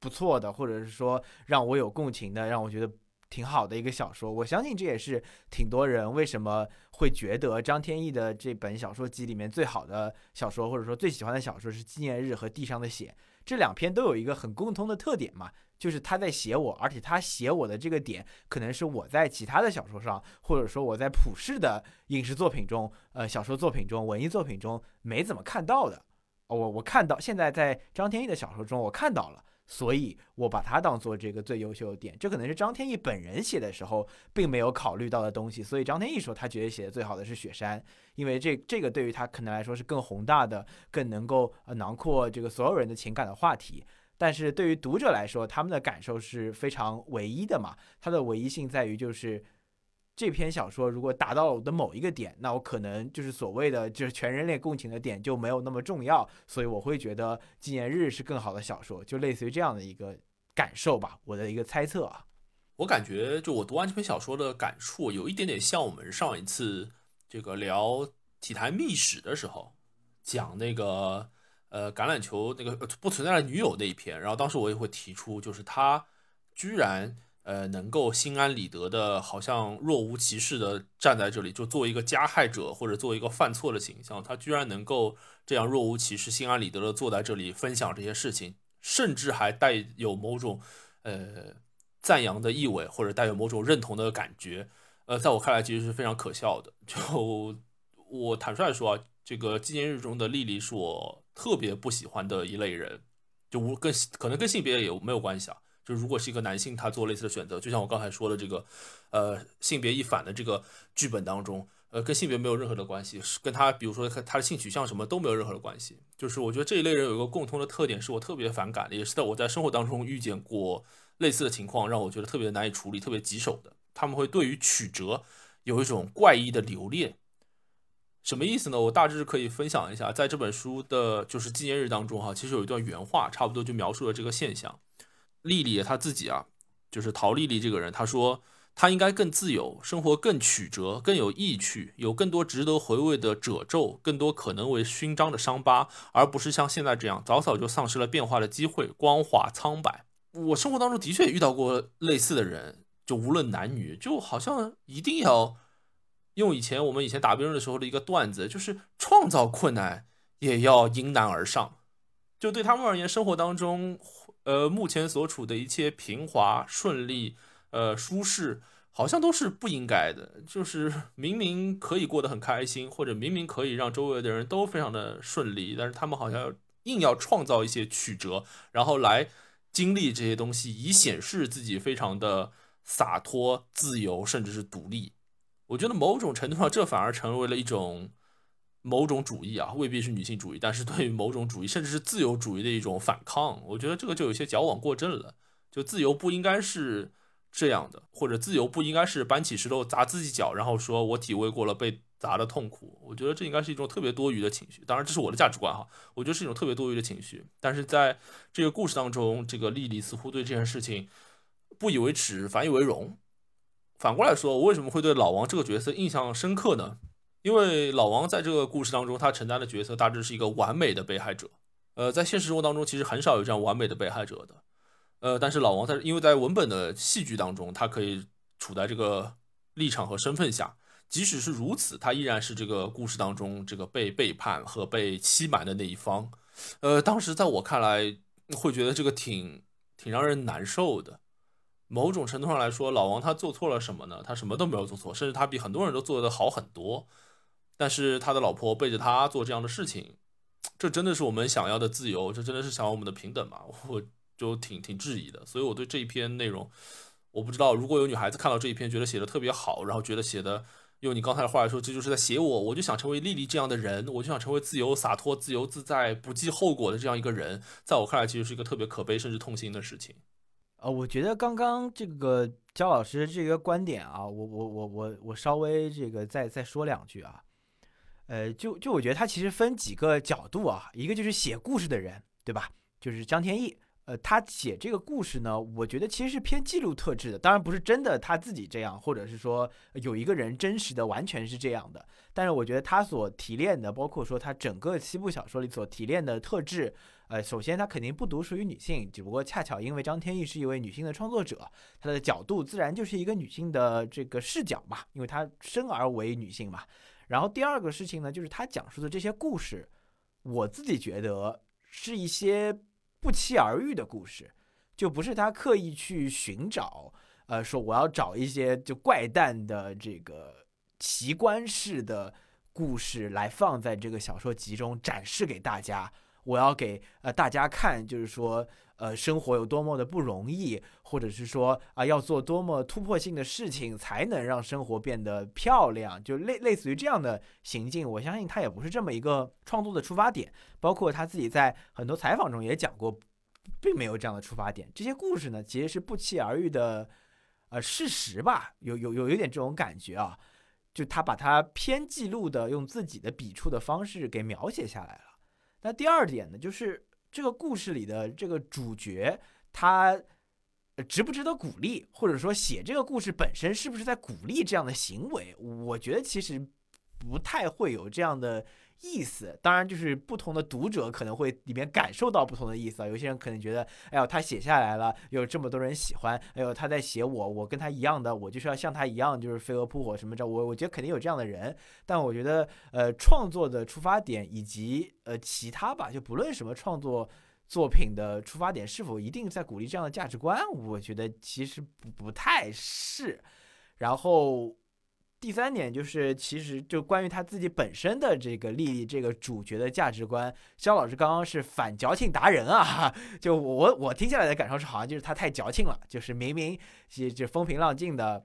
Speaker 1: 不错的，或者是说让我有共情的，让我觉得挺好的一个小说。我相信这也是挺多人为什么会觉得张天翼的这本小说集里面最好的小说，或者说最喜欢的小说是《纪念日》和《地上的血》这两篇都有一个很共通的特点嘛，就是他在写我，而且他写我的这个点可能是我在其他的小说上，或者说我在普世的影视作品中、呃小说作品中、文艺作品中没怎么看到的。我我看到现在在张天翼的小说中，我看到了。所以，我把它当做这个最优秀的点，这可能是张天翼本人写的时候并没有考虑到的东西。所以，张天翼说他觉得写的最好的是《雪山》，因为这这个对于他可能来说是更宏大的、更能够呃囊括这个所有人的情感的话题。但是对于读者来说，他们的感受是非常唯一的嘛？它的唯一性在于就是。这篇小说如果达到了我的某一个点，那我可能就是所谓的就是全人类共情的点就没有那么重要，所以我会觉得纪念日是更好的小说，就类似于这样的一个感受吧，我的一个猜测啊。
Speaker 2: 我感觉就我读完这篇小说的感触，有一点点像我们上一次这个聊体坛秘史的时候讲那个呃橄榄球那个不存在的女友那一篇，然后当时我也会提出，就是他居然。呃，能够心安理得的，好像若无其事的站在这里，就作为一个加害者或者作为一个犯错的形象，他居然能够这样若无其事、心安理得的坐在这里分享这些事情，甚至还带有某种呃赞扬的意味，或者带有某种认同的感觉。呃，在我看来，其实是非常可笑的。<laughs> 就我坦率说啊，这个纪念日中的丽丽是我特别不喜欢的一类人，就无跟可能跟性别也没有关系啊。就如果是一个男性，他做类似的选择，就像我刚才说的这个，呃，性别一反的这个剧本当中，呃，跟性别没有任何的关系，是跟他，比如说他的性取向什么都没有任何的关系。就是我觉得这一类人有一个共通的特点，是我特别反感的，也是在我在生活当中遇见过类似的情况，让我觉得特别难以处理、特别棘手的。他们会对于曲折有一种怪异的留恋，什么意思呢？我大致可以分享一下，在这本书的就是纪念日当中，哈，其实有一段原话，差不多就描述了这个现象。丽丽她自己啊，就是陶丽丽这个人，她说她应该更自由，生活更曲折，更有意趣，有更多值得回味的褶皱，更多可能为勋章的伤疤，而不是像现在这样早早就丧失了变化的机会，光滑苍白。我生活当中的确遇到过类似的人，就无论男女，就好像一定要用以前我们以前打辩论的时候的一个段子，就是创造困难也要迎难而上。就对他们而言，生活当中。呃，目前所处的一切平滑顺利，呃，舒适，好像都是不应该的。就是 <laughs> 明明可以过得很开心，或者明明可以让周围的人都非常的顺利，但是他们好像硬要创造一些曲折，然后来经历这些东西，以显示自己非常的洒脱、自由，甚至是独立。我觉得某种程度上，这反而成为了一种。某种主义啊，未必是女性主义，但是对于某种主义，甚至是自由主义的一种反抗，我觉得这个就有些矫枉过正了。就自由不应该是这样的，或者自由不应该是搬起石头砸自己脚，然后说我体会过了被砸的痛苦。我觉得这应该是一种特别多余的情绪。当然，这是我的价值观哈，我觉得是一种特别多余的情绪。但是在这个故事当中，这个莉莉似乎对这件事情不以为耻，反以为荣。反过来说，我为什么会对老王这个角色印象深刻呢？因为老王在这个故事当中，他承担的角色大致是一个完美的被害者。呃，在现实生活当中，其实很少有这样完美的被害者的。呃，但是老王在，因为在文本的戏剧当中，他可以处在这个立场和身份下，即使是如此，他依然是这个故事当中这个被背叛和被欺瞒的那一方。呃，当时在我看来，会觉得这个挺挺让人难受的。某种程度上来说，老王他做错了什么呢？他什么都没有做错，甚至他比很多人都做得好很多。但是他的老婆背着他做这样的事情，这真的是我们想要的自由？这真的是想要我们的平等吗？我就挺挺质疑的。所以我对这一篇内容，我不知道如果有女孩子看到这一篇，觉得写的特别好，然后觉得写的用你刚才的话来说，这就是在写我，我就想成为丽丽这样的人，我就想成为自由洒脱、自由自在、不计后果的这样一个人。在我看来，其实是一个特别可悲甚至痛心的事情。
Speaker 1: 呃，我觉得刚刚这个焦老师这个观点啊，我我我我我稍微这个再再说两句啊，呃，就就我觉得他其实分几个角度啊，一个就是写故事的人，对吧？就是张天翼，呃，他写这个故事呢，我觉得其实是偏记录特质的，当然不是真的他自己这样，或者是说有一个人真实的完全是这样的，但是我觉得他所提炼的，包括说他整个七部小说里所提炼的特质。呃，首先他肯定不独属于女性，只不过恰巧因为张天翼是一位女性的创作者，她的角度自然就是一个女性的这个视角嘛，因为她生而为女性嘛。然后第二个事情呢，就是他讲述的这些故事，我自己觉得是一些不期而遇的故事，就不是他刻意去寻找，呃，说我要找一些就怪诞的这个奇观式的故事来放在这个小说集中展示给大家。我要给呃大家看，就是说，呃，生活有多么的不容易，或者是说啊，要做多么突破性的事情，才能让生活变得漂亮，就类类似于这样的行径。我相信他也不是这么一个创作的出发点，包括他自己在很多采访中也讲过，并没有这样的出发点。这些故事呢，其实是不期而遇的，呃，事实吧，有有有有点这种感觉啊，就他把它偏记录的，用自己的笔触的方式给描写下来了。那第二点呢，就是这个故事里的这个主角，他值不值得鼓励，或者说写这个故事本身是不是在鼓励这样的行为？我觉得其实不太会有这样的。意思当然就是不同的读者可能会里面感受到不同的意思啊。有些人可能觉得，哎呦，他写下来了，有这么多人喜欢，哎呦，他在写我，我跟他一样的，我就是要像他一样，就是飞蛾扑火什么着。我我觉得肯定有这样的人，但我觉得，呃，创作的出发点以及呃其他吧，就不论什么创作作品的出发点是否一定在鼓励这样的价值观，我觉得其实不太是。然后。第三点就是，其实就关于他自己本身的这个丽丽这个主角的价值观，肖老师刚刚是反矫情达人啊！<laughs> 就我我听下来的感受是，好像就是他太矫情了，就是明明就就风平浪静的，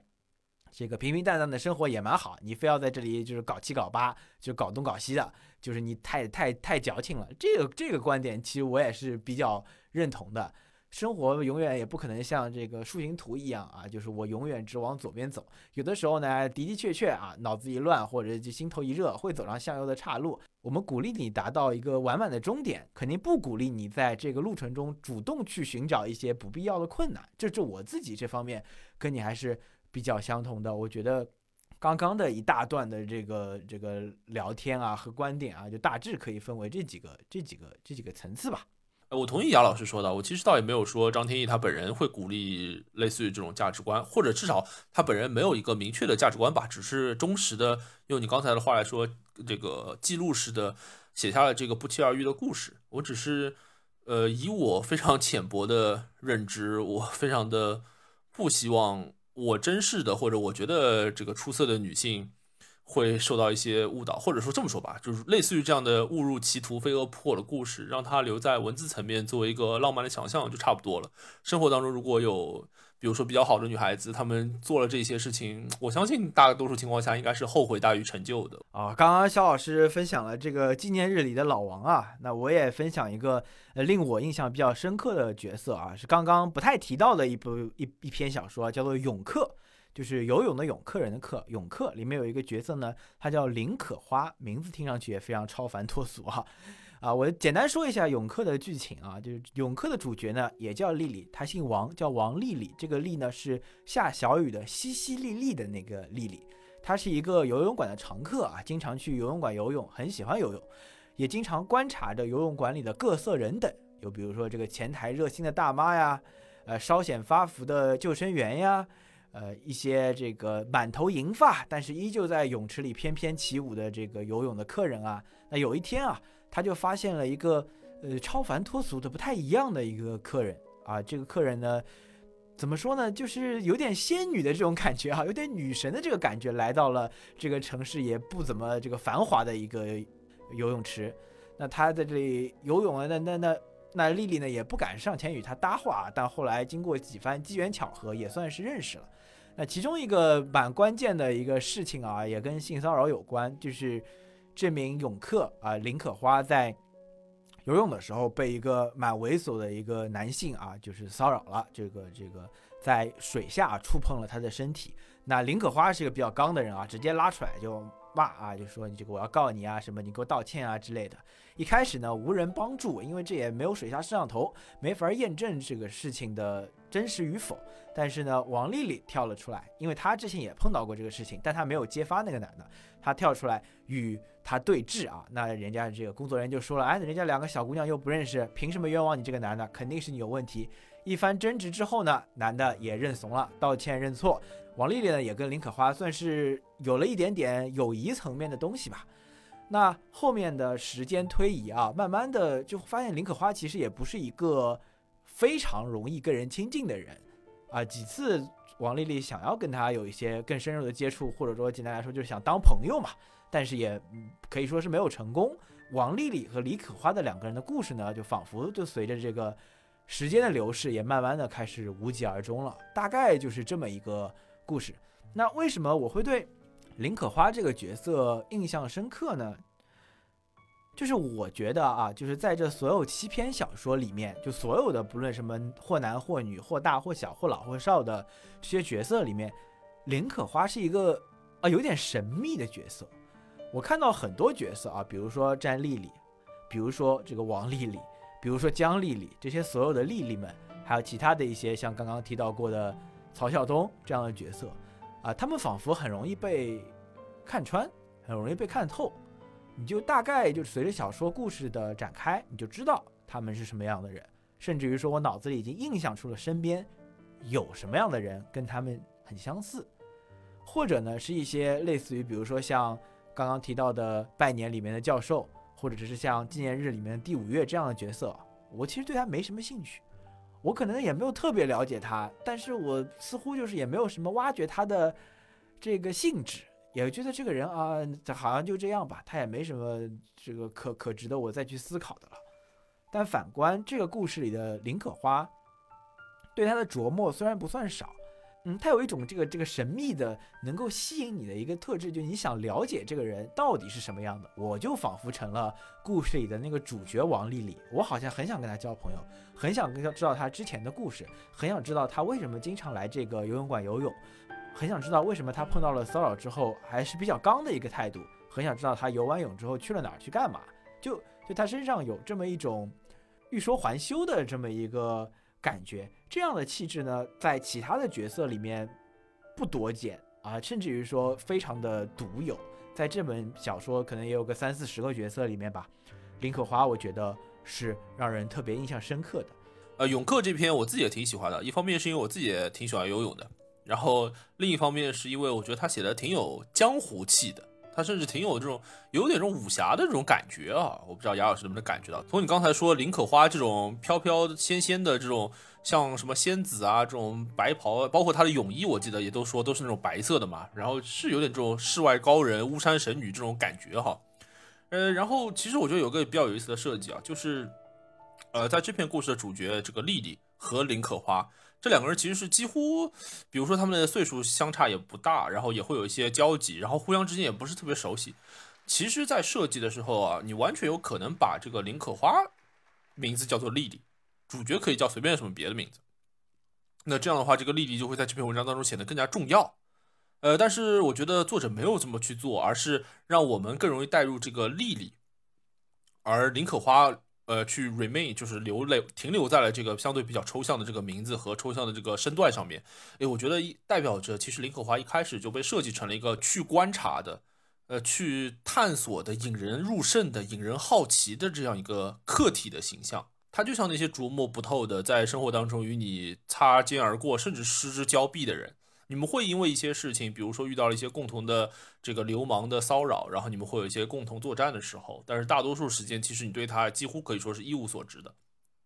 Speaker 1: 这个平平淡淡的生活也蛮好，你非要在这里就是搞七搞八，就搞东搞西的，就是你太太太矫情了。这个这个观点其实我也是比较认同的。生活永远也不可能像这个树形图一样啊，就是我永远只往左边走。有的时候呢，的的确确啊，脑子一乱或者就心头一热，会走上向右的岔路。我们鼓励你达到一个完满的终点，肯定不鼓励你在这个路程中主动去寻找一些不必要的困难。这这我自己这方面跟你还是比较相同的。我觉得刚刚的一大段的这个这个聊天啊和观点啊，就大致可以分为这几个这几个这几个层次吧。
Speaker 2: 我同意杨老师说的，我其实倒也没有说张天翼他本人会鼓励类似于这种价值观，或者至少他本人没有一个明确的价值观吧，只是忠实的用你刚才的话来说，这个记录式的写下了这个不期而遇的故事。我只是，呃，以我非常浅薄的认知，我非常的不希望我珍视的或者我觉得这个出色的女性。会受到一些误导，或者说这么说吧，就是类似于这样的误入歧途、飞蛾扑火的故事，让它留在文字层面作为一个浪漫的想象就差不多了。生活当中如果有，比如说比较好的女孩子，她们做了这些事情，我相信大多数情况下应该是后悔大于成就的
Speaker 1: 啊。刚刚肖老师分享了这个纪念日里的老王啊，那我也分享一个呃令我印象比较深刻的角色啊，是刚刚不太提到的一部一一篇小说，叫做《泳客》。就是游泳的泳客人的客，泳客里面有一个角色呢，他叫林可花，名字听上去也非常超凡脱俗啊。啊，我简单说一下泳客的剧情啊，就是泳客的主角呢也叫丽丽，她姓王，叫王丽丽。这个丽呢是下小雨的淅淅沥沥的那个丽丽。她是一个游泳馆的常客啊，经常去游泳馆游泳，很喜欢游泳，也经常观察着游泳馆里的各色人等，有比如说这个前台热心的大妈呀，呃，稍显发福的救生员呀。呃，一些这个满头银发，但是依旧在泳池里翩翩起舞的这个游泳的客人啊，那有一天啊，他就发现了一个呃超凡脱俗的不太一样的一个客人啊，这个客人呢，怎么说呢，就是有点仙女的这种感觉哈，有点女神的这个感觉，来到了这个城市也不怎么这个繁华的一个游泳池，那他在这里游泳啊，那那那那丽丽呢也不敢上前与他搭话啊，但后来经过几番机缘巧合，也算是认识了。那其中一个蛮关键的一个事情啊，也跟性骚扰有关，就是这名泳客啊林可花在游泳的时候被一个蛮猥琐的一个男性啊，就是骚扰了，这个这个在水下触碰了他的身体。那林可花是一个比较刚的人啊，直接拉出来就骂啊，就说你这个我要告你啊，什么你给我道歉啊之类的。一开始呢无人帮助，因为这也没有水下摄像头，没法验证这个事情的真实与否。但是呢，王丽丽跳了出来，因为她之前也碰到过这个事情，但她没有揭发那个男的，她跳出来与他对峙啊。那人家这个工作人员就说了，哎，人家两个小姑娘又不认识，凭什么冤枉你这个男的？肯定是你有问题。一番争执之后呢，男的也认怂了，道歉认错。王丽丽呢，也跟林可花算是有了一点点友谊层面的东西吧。那后面的时间推移啊，慢慢的就发现林可花其实也不是一个非常容易跟人亲近的人。啊，几次王丽丽想要跟他有一些更深入的接触，或者说简单来说就是想当朋友嘛，但是也可以说是没有成功。王丽丽和李可花的两个人的故事呢，就仿佛就随着这个时间的流逝，也慢慢的开始无疾而终了。大概就是这么一个故事。那为什么我会对林可花这个角色印象深刻呢？就是我觉得啊，就是在这所有七篇小说里面，就所有的不论什么或男或女或大或小或老或少的这些角色里面，林可花是一个啊有点神秘的角色。我看到很多角色啊，比如说詹丽丽，比如说这个王丽丽，比如说江丽丽，这些所有的丽丽们，还有其他的一些像刚刚提到过的曹晓东这样的角色啊，他们仿佛很容易被看穿，很容易被看透。你就大概就随着小说故事的展开，你就知道他们是什么样的人，甚至于说我脑子里已经印象出了身边有什么样的人跟他们很相似，或者呢是一些类似于比如说像刚刚提到的拜年里面的教授，或者只是像纪念日里面的第五月这样的角色，我其实对他没什么兴趣，我可能也没有特别了解他，但是我似乎就是也没有什么挖掘他的这个性质。也觉得这个人啊，好像就这样吧，他也没什么这个可可值得我再去思考的了。但反观这个故事里的林可花，对他的琢磨虽然不算少，嗯，他有一种这个这个神秘的能够吸引你的一个特质，就你想了解这个人到底是什么样的，我就仿佛成了故事里的那个主角王丽丽，我好像很想跟他交朋友，很想跟他知道他之前的故事，很想知道他为什么经常来这个游泳馆游泳。很想知道为什么他碰到了骚扰之后还是比较刚的一个态度。很想知道他游完泳之后去了哪儿去干嘛。就就他身上有这么一种欲说还休的这么一个感觉。这样的气质呢，在其他的角色里面不多见啊，甚至于说非常的独有。在这本小说可能也有个三四十个角色里面吧。林可花我觉得是让人特别印象深刻的。
Speaker 2: 呃，泳客这篇我自己也挺喜欢的。一方面是因为我自己也挺喜欢游泳的。然后另一方面是因为我觉得他写的挺有江湖气的，他甚至挺有这种有点这种武侠的这种感觉啊！我不知道雅老师能不能感觉到。从你刚才说林可花这种飘飘仙仙的这种，像什么仙子啊这种白袍，包括她的泳衣，我记得也都说都是那种白色的嘛。然后是有点这种世外高人、巫山神女这种感觉哈。呃，然后其实我觉得有个比较有意思的设计啊，就是呃在这篇故事的主角这个丽丽和林可花。这两个人其实是几乎，比如说他们的岁数相差也不大，然后也会有一些交集，然后互相之间也不是特别熟悉。其实，在设计的时候啊，你完全有可能把这个林可花名字叫做丽丽，主角可以叫随便什么别的名字。那这样的话，这个丽丽就会在这篇文章当中显得更加重要。呃，但是我觉得作者没有这么去做，而是让我们更容易带入这个丽丽，而林可花。呃去 remain，就是留留停留在了这个相对比较抽象的这个名字和抽象的这个身段上面。诶，我觉得代表着其实林可华一开始就被设计成了一个去观察的。呃，去探索的、引人入胜的、引人好奇的这样一个客体的形象，他就像那些琢磨不透的，在生活当中与你擦肩而过，甚至失之交臂的人。你们会因为一些事情，比如说遇到了一些共同的这个流氓的骚扰，然后你们会有一些共同作战的时候，但是大多数时间，其实你对他几乎可以说是一无所知的。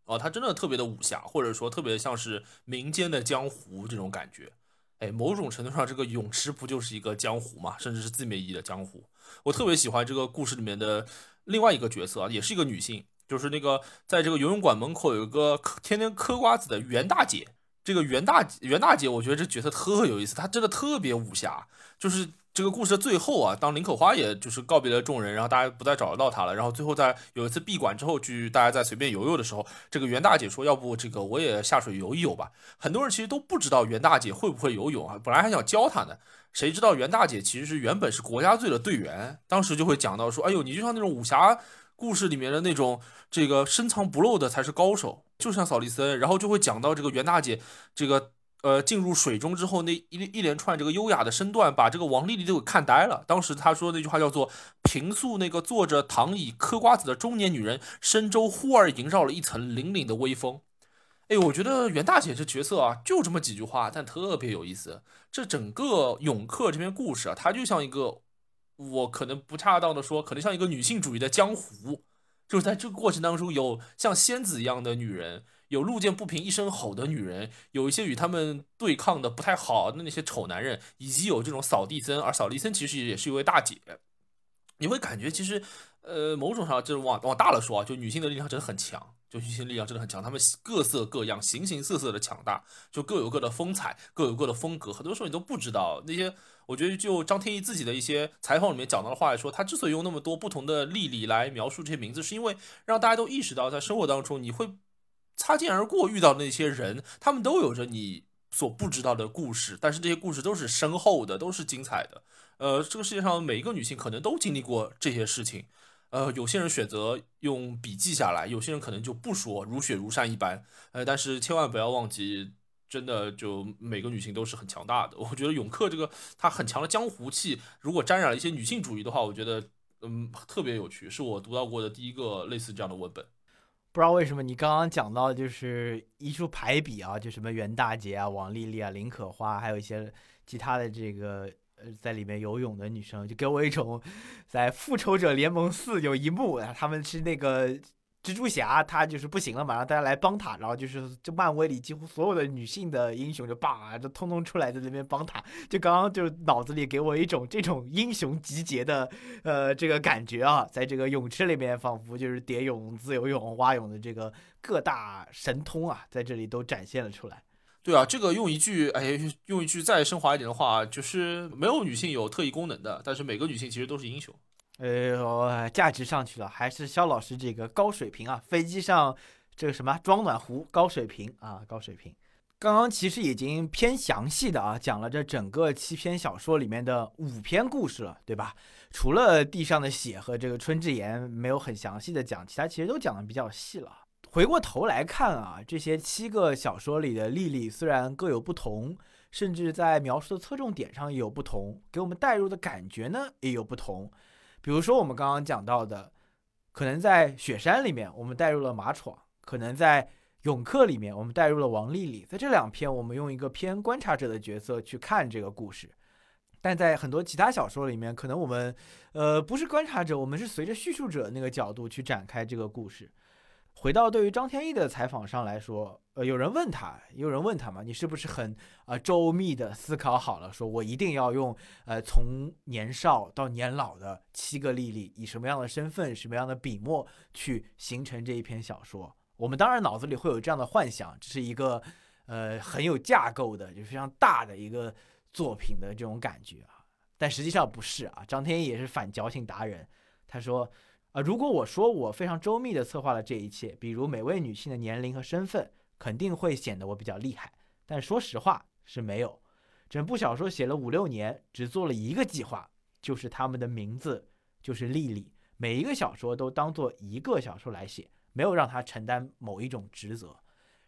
Speaker 2: 哦，他真的特别的武侠，或者说特别像是民间的江湖这种感觉。哎，某种程度上，这个泳池不就是一个江湖嘛，甚至是字面意义的江湖。我特别喜欢这个故事里面的另外一个角色啊，也是一个女性，就是那个在这个游泳馆门口有一个天天嗑瓜子的袁大姐。这个袁大袁大姐，我觉得这角色特有意思，她真的特别武侠，就是。这个故事的最后啊，当林可花也就是告别了众人，然后大家不再找得到她了，然后最后在有一次闭馆之后去，大家在随便游游的时候，这个袁大姐说：“要不这个我也下水游一游吧。”很多人其实都不知道袁大姐会不会游泳啊，本来还想教她呢，谁知道袁大姐其实是原本是国家队的队员，当时就会讲到说：“哎呦，你就像那种武侠故事里面的那种这个深藏不露的才是高手，就像扫利森。”然后就会讲到这个袁大姐这个。呃，进入水中之后，那一一连串这个优雅的身段，把这个王丽丽都给看呆了。当时她说那句话叫做“平素那个坐着躺椅嗑瓜子的中年女人，身周忽而萦绕了一层凛凛的微风。”哎，我觉得袁大姐这角色啊，就这么几句话，但特别有意思。这整个永客这篇故事啊，它就像一个，我可能不恰当的说，可能像一个女性主义的江湖，就是在这个过程当中，有像仙子一样的女人。有路见不平一声吼的女人，有一些与他们对抗的不太好的那些丑男人，以及有这种扫地僧，而扫地僧其实也是一位大姐。你会感觉其实，呃，某种上就是往往大了说啊，就女性的力量真的很强，就女性力量真的很强，她们各色各样、形形色色的强大，就各有各的风采，各有各的风格。很多时候你都不知道那些。我觉得就张天翼自己的一些采访里面讲到的话来说，他之所以用那么多不同的例例来描述这些名字，是因为让大家都意识到，在生活当中你会。擦肩而过遇到的那些人，他们都有着你所不知道的故事，但是这些故事都是深厚的，都是精彩的。呃，这个世界上每一个女性可能都经历过这些事情。呃，有些人选择用笔记下来，有些人可能就不说，如雪如山一般。呃，但是千万不要忘记，真的就每个女性都是很强大的。<laughs> 我觉得永克这个他很强的江湖气，如果沾染了一些女性主义的话，我觉得嗯特别有趣，是我读到过的第一个类似这样的文本。
Speaker 1: 不知道为什么你刚刚讲到就是一处排比啊，就什么袁大姐啊、王丽丽啊、林可花，还有一些其他的这个呃在里面游泳的女生，就给我一种在复仇者联盟四有一幕，他们是那个。蜘蛛侠他就是不行了嘛，让大家来帮他，然后就是就漫威里几乎所有的女性的英雄就叭就通通出来在那边帮他，就刚刚就脑子里给我一种这种英雄集结的呃这个感觉啊，在这个泳池里面仿佛就是蝶泳、自由泳、蛙泳的这个各大神通啊，在这里都展现了出来。
Speaker 2: 对啊，这个用一句哎用一句再升华一点的话，就是没有女性有特异功能的，但是每个女性其实都是英雄。
Speaker 1: 哎呦，价值上去了，还是肖老师这个高水平啊！飞机上这个什么装暖壶，高水平啊，高水平。刚刚其实已经偏详细的啊，讲了这整个七篇小说里面的五篇故事了，对吧？除了地上的血和这个春之言没有很详细的讲，其他其实都讲的比较细了。回过头来看啊，这些七个小说里的丽丽虽然各有不同，甚至在描述的侧重点上也有不同，给我们带入的感觉呢也有不同。比如说，我们刚刚讲到的，可能在雪山里面，我们带入了马闯；可能在永客里面，我们带入了王丽丽。在这两篇，我们用一个偏观察者的角色去看这个故事；但在很多其他小说里面，可能我们，呃，不是观察者，我们是随着叙述者那个角度去展开这个故事。回到对于张天翼的采访上来说，呃，有人问他，有人问他嘛，你是不是很啊周密的思考好了，说我一定要用呃从年少到年老的七个丽丽，以什么样的身份、什么样的笔墨去形成这一篇小说？我们当然脑子里会有这样的幻想，这是一个呃很有架构的，就非常大的一个作品的这种感觉啊。但实际上不是啊，张天翼也是反矫情达人，他说。啊，如果我说我非常周密地策划了这一切，比如每位女性的年龄和身份，肯定会显得我比较厉害。但说实话是没有，整部小说写了五六年，只做了一个计划，就是他们的名字就是丽丽。每一个小说都当做一个小说来写，没有让她承担某一种职责。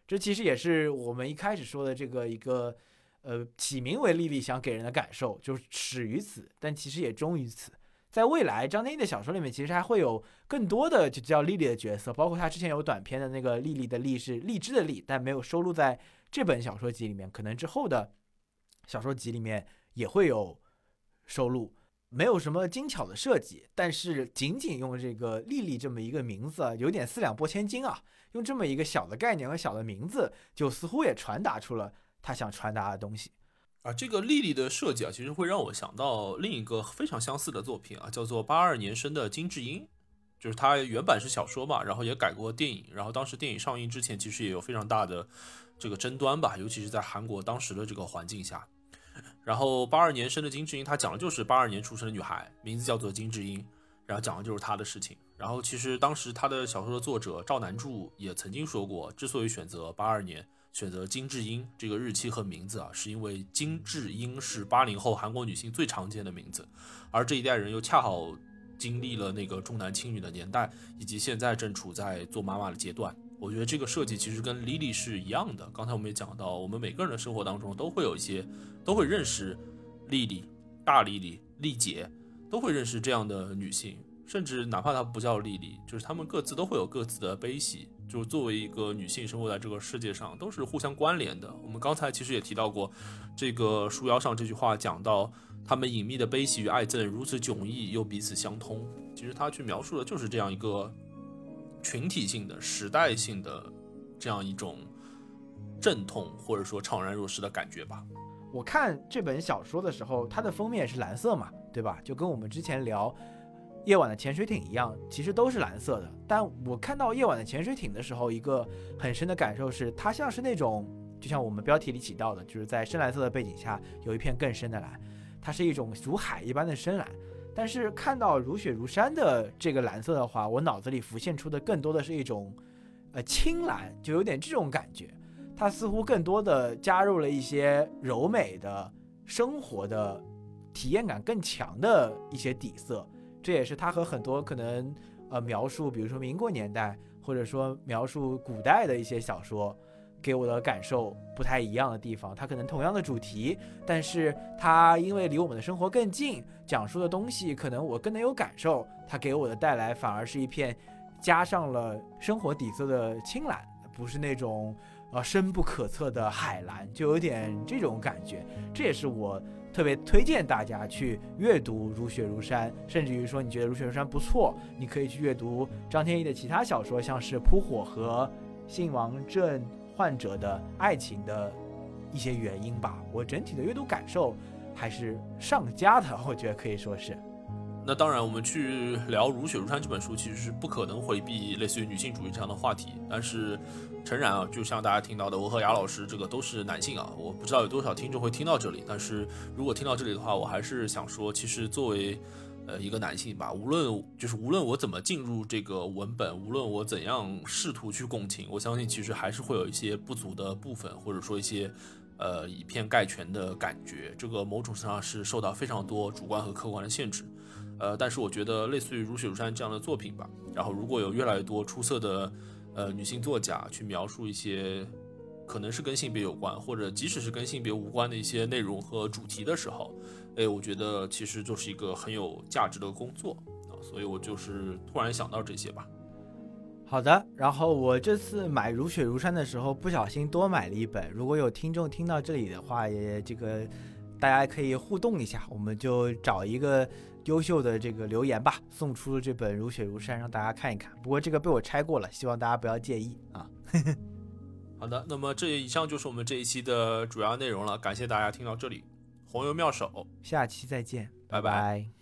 Speaker 1: 这其实也是我们一开始说的这个一个，呃，起名为丽丽想给人的感受，就是始于此，但其实也终于此。在未来，张天翼的小说里面，其实还会有更多的就叫丽丽的角色，包括他之前有短篇的那个丽丽的丽是荔枝的荔，但没有收录在这本小说集里面，可能之后的小说集里面也会有收录。没有什么精巧的设计，但是仅仅用这个丽丽这么一个名字，有点四两拨千斤啊。用这么一个小的概念和小的名字，就似乎也传达出了他想传达的东西。
Speaker 2: 啊，这个丽丽的设计啊，其实会让我想到另一个非常相似的作品啊，叫做八二年生的金智英，就是它原版是小说嘛，然后也改过电影，然后当时电影上映之前，其实也有非常大的这个争端吧，尤其是在韩国当时的这个环境下。然后八二年生的金智英，她讲的就是八二年出生的女孩，名字叫做金智英，然后讲的就是她的事情。然后其实当时她的小说的作者赵南柱也曾经说过，之所以选择八二年。选择金智英这个日期和名字啊，是因为金智英是八零后韩国女性最常见的名字，而这一代人又恰好经历了那个重男轻女的年代，以及现在正处在做妈妈的阶段。我觉得这个设计其实跟 Lily 是一样的。刚才我们也讲到，我们每个人的生活当中都会有一些，都会认识丽丽、大丽丽、丽姐，都会认识这样的女性，甚至哪怕她不叫丽丽，就是她们各自都会有各自的悲喜。就是作为一个女性生活在这个世界上，都是互相关联的。我们刚才其实也提到过，这个书腰上这句话讲到，他们隐秘的悲喜与爱憎如此迥异又彼此相通。其实他去描述的就是这样一个群体性的、时代性的这样一种阵痛或者说怅然若失的感觉吧。
Speaker 1: 我看这本小说的时候，它的封面是蓝色嘛，对吧？就跟我们之前聊。夜晚的潜水艇一样，其实都是蓝色的。但我看到夜晚的潜水艇的时候，一个很深的感受是，它像是那种，就像我们标题里提到的，就是在深蓝色的背景下有一片更深的蓝，它是一种如海一般的深蓝。但是看到如雪如山的这个蓝色的话，我脑子里浮现出的更多的是一种，呃，青蓝，就有点这种感觉。它似乎更多的加入了一些柔美的生活的体验感更强的一些底色。这也是他和很多可能，呃，描述比如说民国年代，或者说描述古代的一些小说，给我的感受不太一样的地方。它可能同样的主题，但是它因为离我们的生活更近，讲述的东西可能我更能有感受。它给我的带来反而是一片加上了生活底色的青蓝，不是那种呃深不可测的海蓝，就有点这种感觉。这也是我。特别推荐大家去阅读《如雪如山》，甚至于说你觉得《如雪如山》不错，你可以去阅读张天翼的其他小说，像是《扑火》和《性王症患者的爱情》的一些原因吧。我整体的阅读感受还是上佳的，我觉得可以说是。
Speaker 2: 那当然，我们去聊《如雪如山》这本书，其实是不可能回避类似于女性主义这样的话题。但是，诚然啊，就像大家听到的，我和雅老师这个都是男性啊，我不知道有多少听众会听到这里。但是如果听到这里的话，我还是想说，其实作为呃一个男性吧，无论就是无论我怎么进入这个文本，无论我怎样试图去共情，我相信其实还是会有一些不足的部分，或者说一些呃以偏概全的感觉。这个某种程度上是受到非常多主观和客观的限制。呃，但是我觉得类似于《如雪如山》这样的作品吧，然后如果有越来越多出色的呃女性作家去描述一些可能是跟性别有关，或者即使是跟性别无关的一些内容和主题的时候，哎，我觉得其实就是一个很有价值的工作啊，所以我就是突然想到这些吧。
Speaker 1: 好的，然后我这次买《如雪如山》的时候不小心多买了一本，如果有听众听到这里的话，也这个大家可以互动一下，我们就找一个。优秀的这个留言吧，送出这本《如雪如山》让大家看一看。不过这个被我拆过了，希望大家不要介意啊。<laughs>
Speaker 2: 好的，那么这以上就是我们这一期的主要内容了，感谢大家听到这里。红油妙手，
Speaker 1: 下期再见，
Speaker 2: 拜拜。